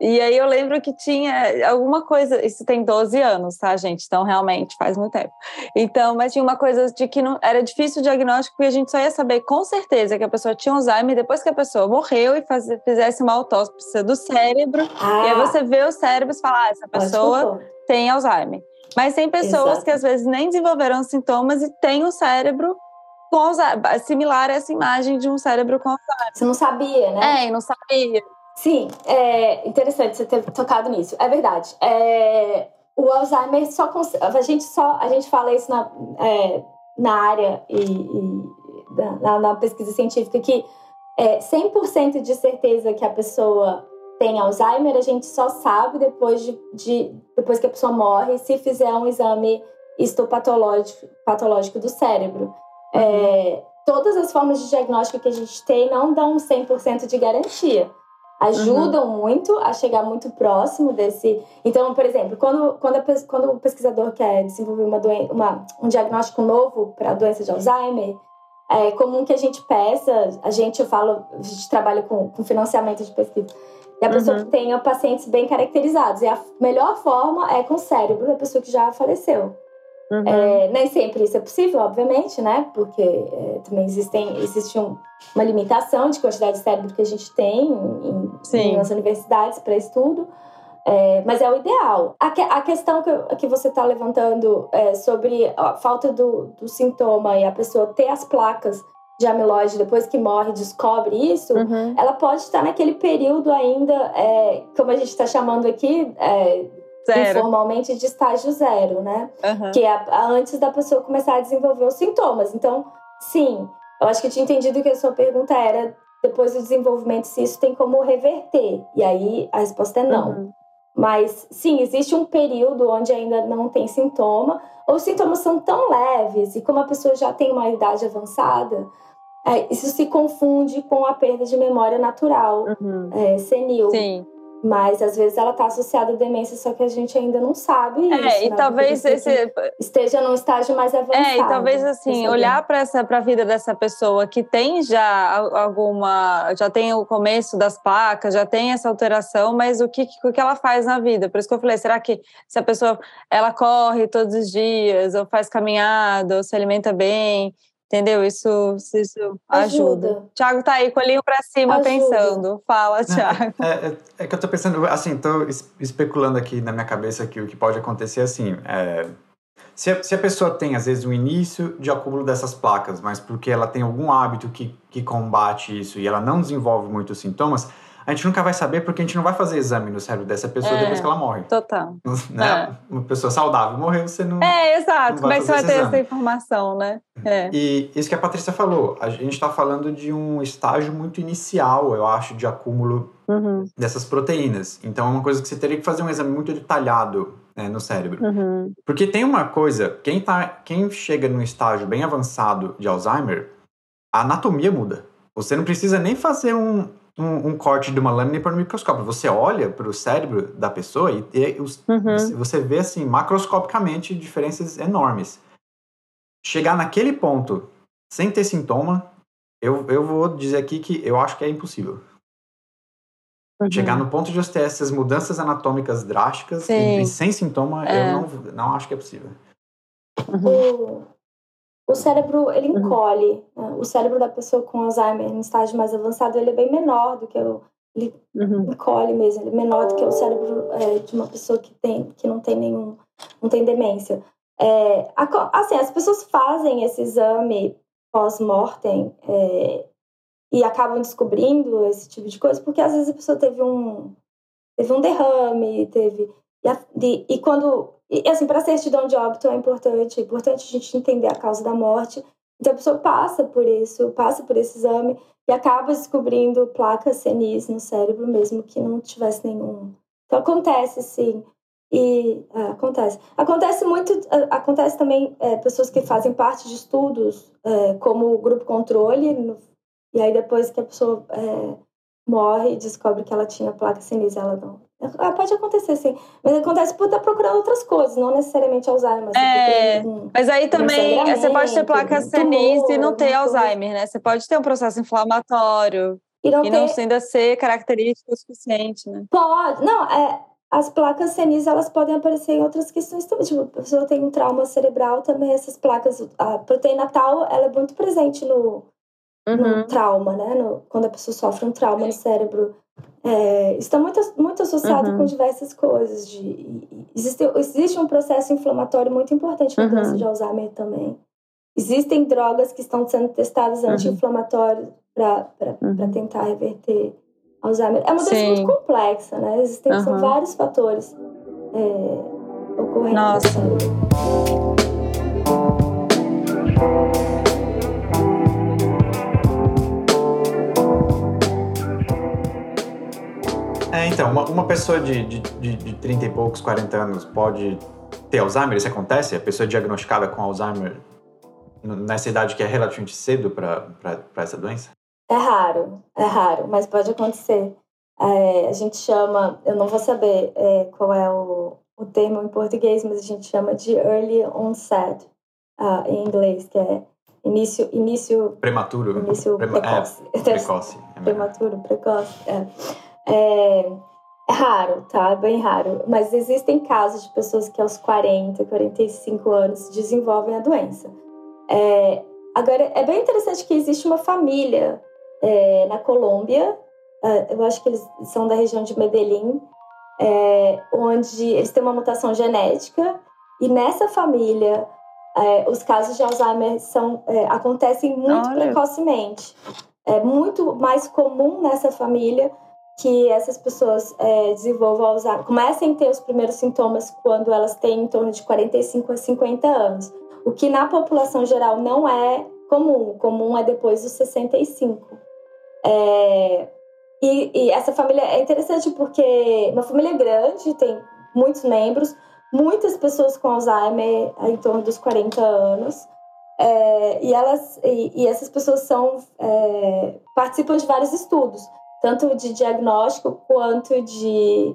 e aí eu lembro que tinha alguma coisa, isso tem 12 anos, tá, gente? Então, realmente, faz muito tempo. Então, mas tinha uma coisa de que não, era difícil o diagnóstico porque a gente só ia saber com certeza que a pessoa tinha Alzheimer depois que a pessoa morreu e faz, fizesse uma autópsia do cérebro. Ah. E aí você vê o cérebro e fala, ah, essa pessoa tem Alzheimer. Mas tem pessoas Exato. que às vezes nem desenvolveram sintomas e têm o cérebro com Alzheimer, similar a essa imagem de um cérebro com Alzheimer. Você não sabia, né? É, e não sabia. Sim, é interessante você ter tocado nisso. É verdade. É, o Alzheimer só a gente só a gente fala isso na, é, na área e, e na, na, pesquisa científica que é, 100% de certeza que a pessoa tem Alzheimer a gente só sabe depois de, de depois que a pessoa morre se fizer um exame histopatológico patológico do cérebro. É, todas as formas de diagnóstico que a gente tem não dão 100% de garantia ajudam uhum. muito a chegar muito próximo desse. Então, por exemplo, quando, quando, a, quando o pesquisador quer desenvolver uma doen uma, um diagnóstico novo para a doença de Alzheimer, é comum que a gente peça, a gente, eu falo, a gente trabalha com, com financiamento de pesquisa, e a pessoa uhum. que tenha pacientes bem caracterizados. E a melhor forma é com o cérebro da pessoa que já faleceu. Uhum. É, nem sempre isso é possível, obviamente, né? Porque é, também existem, existe um, uma limitação de quantidade de cérebro que a gente tem em, em nas universidades para estudo. É, mas é o ideal. A, que, a questão que, que você está levantando é, sobre a falta do, do sintoma e a pessoa ter as placas de amiloide depois que morre descobre isso, uhum. ela pode estar naquele período ainda, é, como a gente está chamando aqui, é, Zero. informalmente de estágio zero, né? Uhum. Que é a, a, antes da pessoa começar a desenvolver os sintomas. Então, sim, eu acho que eu tinha entendido que a sua pergunta era depois do desenvolvimento se isso tem como reverter. E aí a resposta é não. Uhum. Mas sim, existe um período onde ainda não tem sintoma, ou os sintomas são tão leves, e como a pessoa já tem uma idade avançada, é, isso se confunde com a perda de memória natural, uhum. é, senil. Sim. Mas às vezes ela está associada à demência, só que a gente ainda não sabe. É, isso, e né? talvez esse esteja num estágio mais avançado. É, e talvez assim, olhar para essa para a vida dessa pessoa que tem já alguma, já tem o começo das placas, já tem essa alteração, mas o que o que ela faz na vida? Por isso que eu falei, será que se a pessoa ela corre todos os dias, ou faz caminhada, ou se alimenta bem, Entendeu? Isso, isso ajuda. ajuda. Tiago tá aí, colinho pra cima, ajuda. pensando. Fala, Tiago. É, é, é, que eu tô pensando, assim, tô especulando aqui na minha cabeça que o que pode acontecer assim. É, se, a, se a pessoa tem, às vezes, um início de acúmulo dessas placas, mas porque ela tem algum hábito que, que combate isso e ela não desenvolve muitos sintomas, a gente nunca vai saber porque a gente não vai fazer exame no cérebro dessa pessoa é, depois que ela morre. Total. Né? É. Uma pessoa saudável morreu, você não. É, exato. Como é que você vai ter essa informação, né? É. E isso que a Patrícia falou, a gente está falando de um estágio muito inicial, eu acho, de acúmulo uhum. dessas proteínas. Então é uma coisa que você teria que fazer um exame muito detalhado né, no cérebro. Uhum. Porque tem uma coisa, quem, tá, quem chega num estágio bem avançado de Alzheimer, a anatomia muda. Você não precisa nem fazer um, um, um, corte de uma lâmina por um microscópio. Você olha para o cérebro da pessoa e, e os, uhum. você vê assim macroscopicamente diferenças enormes. Chegar naquele ponto sem ter sintoma, eu, eu vou dizer aqui que eu acho que é impossível. Uhum. Chegar no ponto de você ter essas mudanças anatômicas drásticas e, e, sem sintoma, é. eu não, não acho que é possível. Uhum. O, cérebro, ele uhum. encolhe. Né? O cérebro da pessoa com Alzheimer no estágio mais avançado, ele é bem menor do que o... Ele uhum. encolhe mesmo, ele é menor do que o cérebro é, de uma pessoa que, tem, que não tem nenhum... não tem demência. É, assim, as pessoas fazem esse exame pós-mortem é, e acabam descobrindo esse tipo de coisa porque às vezes a pessoa teve um teve um derrame, teve e, a, e, e quando e assim para certidão de óbito é importante, é importante a gente entender a causa da morte. Então a pessoa passa por isso, passa por esse exame e acaba descobrindo placas senis no cérebro mesmo que não tivesse nenhum. Então acontece sim. E é, acontece. Acontece muito, acontece também é, pessoas que fazem parte de estudos, é, como o grupo controle, no, e aí depois que a pessoa é, morre e descobre que ela tinha placa sinistra, ela não. Ah, pode acontecer, sim. Mas acontece por estar procurando outras coisas, não necessariamente Alzheimer. É, um, mas aí também você pode ter placa sinistra e não ter Alzheimer, né? Você pode ter um processo inflamatório. E não, e não ter... ainda ser característico o suficiente, né? Pode. Não, é, as placas senis elas podem aparecer em outras questões também. Tipo, a pessoa tem um trauma cerebral também, essas placas. A proteína tal, ela é muito presente no, uhum. no trauma, né? No, quando a pessoa sofre um trauma no cérebro. É, está muito, muito associado uhum. com diversas coisas. De, existe, existe um processo inflamatório muito importante na uhum. doença de Alzheimer também. Existem drogas que estão sendo testadas uhum. anti-inflamatórias para uhum. tentar reverter Alzheimer. É uma doença muito complexa, né? Existem uhum. vários fatores é, ocorrendo. Nossa. Então, uma, uma pessoa de, de, de, de 30 e poucos, 40 anos pode ter Alzheimer? Isso acontece? A pessoa é diagnosticada com Alzheimer nessa idade que é relativamente cedo para essa doença? É raro, é raro, mas pode acontecer. É, a gente chama, eu não vou saber é, qual é o, o termo em português, mas a gente chama de early onset uh, em inglês, que é início, início prematuro, início Prema, precoce, é, precoce, é prematuro, precoce. É. É, raro, tá? É bem raro. Mas existem casos de pessoas que aos 40, 45 anos desenvolvem a doença. É, agora, é bem interessante que existe uma família é, na Colômbia, é, eu acho que eles são da região de Medellín, é, onde eles têm uma mutação genética e nessa família é, os casos de Alzheimer são, é, acontecem muito Olha. precocemente. É muito mais comum nessa família que essas pessoas é, desenvolvam Alzheimer, comecem a ter os primeiros sintomas quando elas têm em torno de 45 a 50 anos, o que na população geral não é comum. Comum é depois dos 65. É, e, e, essa família é interessante porque uma família grande, tem muitos membros, muitas pessoas com Alzheimer em torno dos 40 anos. É, e, elas, e, e, essas pessoas são, é, participam de vários estudos, tanto de diagnóstico quanto de,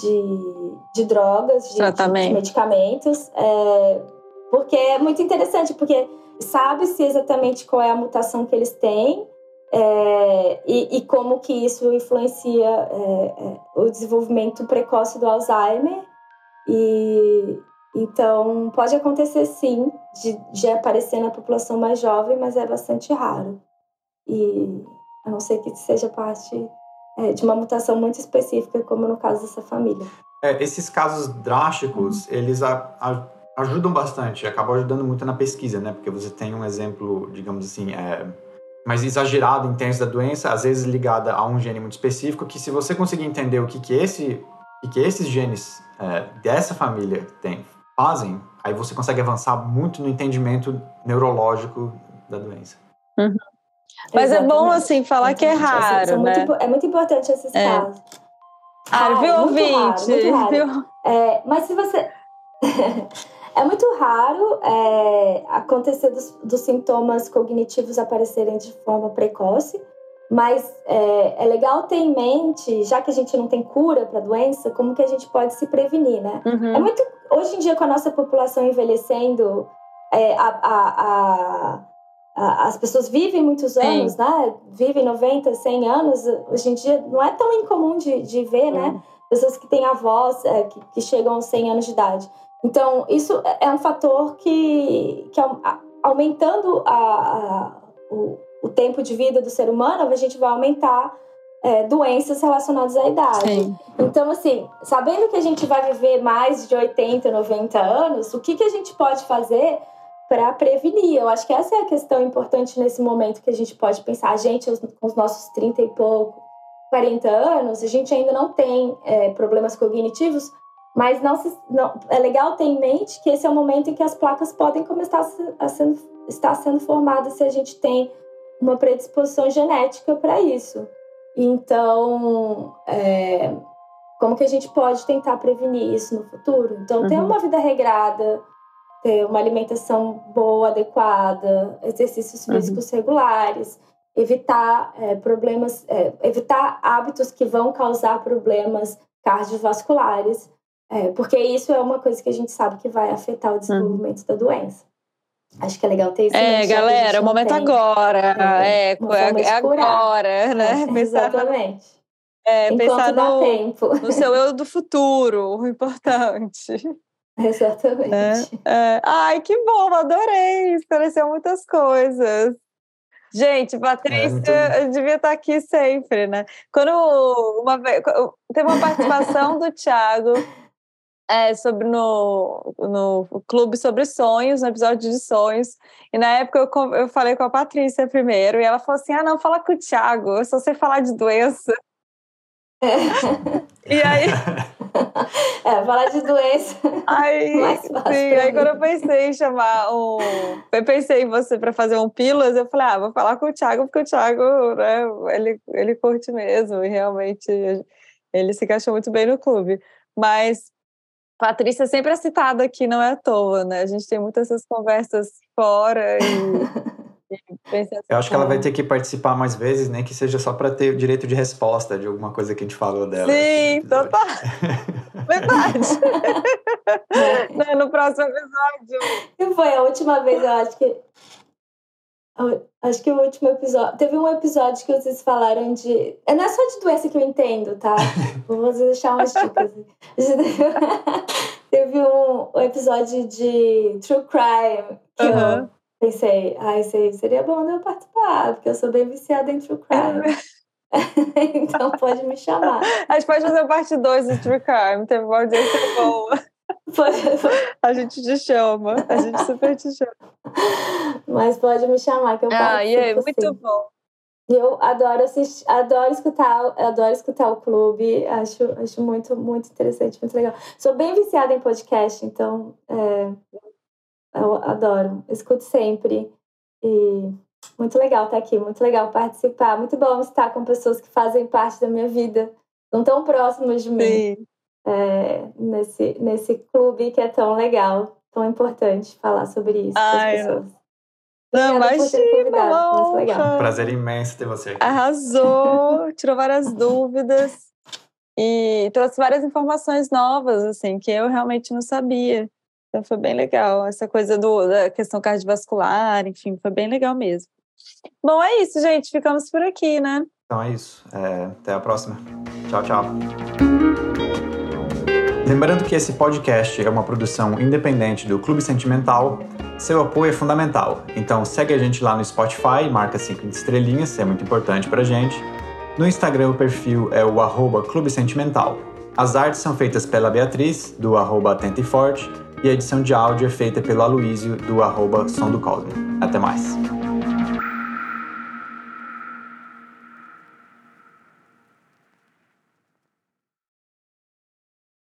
de, de drogas, de, de, de medicamentos. É, porque é muito interessante, porque sabe-se exatamente qual é a mutação que eles têm é, e, e, como que isso influencia é, é, o desenvolvimento precoce do Alzheimer. E então pode acontecer sim de, de aparecer na população mais jovem, mas é bastante raro. E a não ser que seja parte é, de uma mutação muito específica, como no caso dessa família. É, esses casos drásticos, uhum. eles a, a, ajudam bastante, acabam ajudando muito na pesquisa, né? Porque você tem um exemplo, digamos assim, é, mais exagerado em termos da doença, às vezes ligada a um gene muito específico, que se você conseguir entender o que, que, esse, que, que esses genes é, dessa família tem, fazem, aí você consegue avançar muito no entendimento neurológico da doença. Uhum. Mas Exatamente. é bom, assim, falar que é raro, né? Muito, é muito importante esses é. casos. Raro, viu, ouvinte? Raro, raro. É, mas se você... É muito raro é, acontecer dos, dos, sintomas cognitivos aparecerem de forma precoce, Mas é, é, legal ter em mente, já que a gente não tem cura para a doença, como que a gente pode se prevenir, né? Uhum. É muito hoje em dia com a nossa população envelhecendo, é, a, a, a, as pessoas vivem muitos anos, Sim. né? Vivem 90, 100 anos. Hoje em dia não é tão incomum de, de ver, né? Uhum. Pessoas que têm avós é, que, que chegam aos 100 anos de idade. Então, isso é um fator que, que aumentando a, a, o, o tempo de vida do ser humano, a gente vai aumentar é, doenças relacionadas à idade. Sim. Então, assim, sabendo que a gente vai viver mais de 80, 90 anos, o que, que a gente pode fazer para prevenir? Eu acho que essa é a questão importante nesse momento que a gente pode pensar. A gente, com os nossos 30 e pouco, 40 anos, a gente ainda não tem é, problemas cognitivos, mas não, se, não é legal ter em mente que esse é o momento em que as placas podem começar a, sendo, estar sendo formadas se a gente tem uma predisposição genética para isso. Então, é, como que a gente pode tentar prevenir isso no futuro? Então, uhum. ter uma vida regrada, ter uma alimentação boa, adequada, exercícios uhum. físicos uhum. regulares, evitar é, problemas, é, evitar hábitos que vão causar problemas cardiovasculares, é, porque isso é uma coisa que a gente sabe que vai afetar o uhum. desenvolvimento uhum. da doença. Acho que é legal ter isso. É, galera, o momento agora. É, é, é agora, né? É, exatamente. É, pensar no, tempo. no seu eu do futuro, o importante. Exatamente. É, é. Ai, que bom, adorei. Esclareceu muitas coisas. Gente, Patrícia é, devia estar aqui sempre, né? Quando uma vez teve uma participação do Thiago é, sobre no, no clube sobre sonhos, no episódio de sonhos. E na época eu, eu falei com a Patrícia primeiro, e ela falou assim: ah, não, fala com o Thiago, eu só sei falar de doença. É. e aí. É, falar de doença. Aí, sim, aí quando eu pensei em chamar um. Eu pensei em você para fazer um Pilas, eu falei, ah, vou falar com o Thiago, porque o Thiago, né, ele, ele curte mesmo, e realmente ele se encaixou muito bem no clube. Mas Patrícia sempre é citada aqui, não é à toa, né? A gente tem muitas essas conversas fora e. Eu acho que ela vai ter que participar mais vezes, nem que seja só para ter o direito de resposta de alguma coisa que a gente falou dela. Sim, total. Verdade. no próximo episódio. E foi a última vez, eu acho que Acho que o último episódio. Teve um episódio que vocês falaram de. É, não é só de doença que eu entendo, tá? Vou deixar umas dicas. Teve um, um, episódio de True Crime que uhum. eu pensei, ah, isso aí seria bom eu participar, porque eu sou bem viciada em True Crime. então pode me chamar. A gente pode fazer parte 2 do True Crime, teve uma audiência boa. A gente te chama, a gente super te chama. Mas pode me chamar que eu posso. Ah, e é muito bom. Eu adoro assistir, adoro escutar, adoro escutar o clube. Acho, acho muito, muito interessante, muito legal. Sou bem viciada em podcast, então é, eu adoro. Escuto sempre. E muito legal estar aqui, muito legal participar. Muito bom estar com pessoas que fazem parte da minha vida, não tão próximas de mim. É, nesse, nesse clube que é tão legal, tão importante falar sobre isso Ai, com as pessoas. Não, imagina, legal. Prazer imenso ter você aqui. Arrasou, tirou várias dúvidas e trouxe várias informações novas, assim, que eu realmente não sabia. Então foi bem legal. Essa coisa do, da questão cardiovascular, enfim, foi bem legal mesmo. Bom, é isso, gente. Ficamos por aqui, né? Então é isso. É, até a próxima. Tchau, tchau. Lembrando que esse podcast é uma produção independente do Clube Sentimental, seu apoio é fundamental. Então segue a gente lá no Spotify, marca 5 estrelinhas, é muito importante pra gente. No Instagram o perfil é o arroba Clube Sentimental. As artes são feitas pela Beatriz, do arroba Atenta e Forte, e a edição de áudio é feita pelo Aloísio, do arroba Som do. Até mais!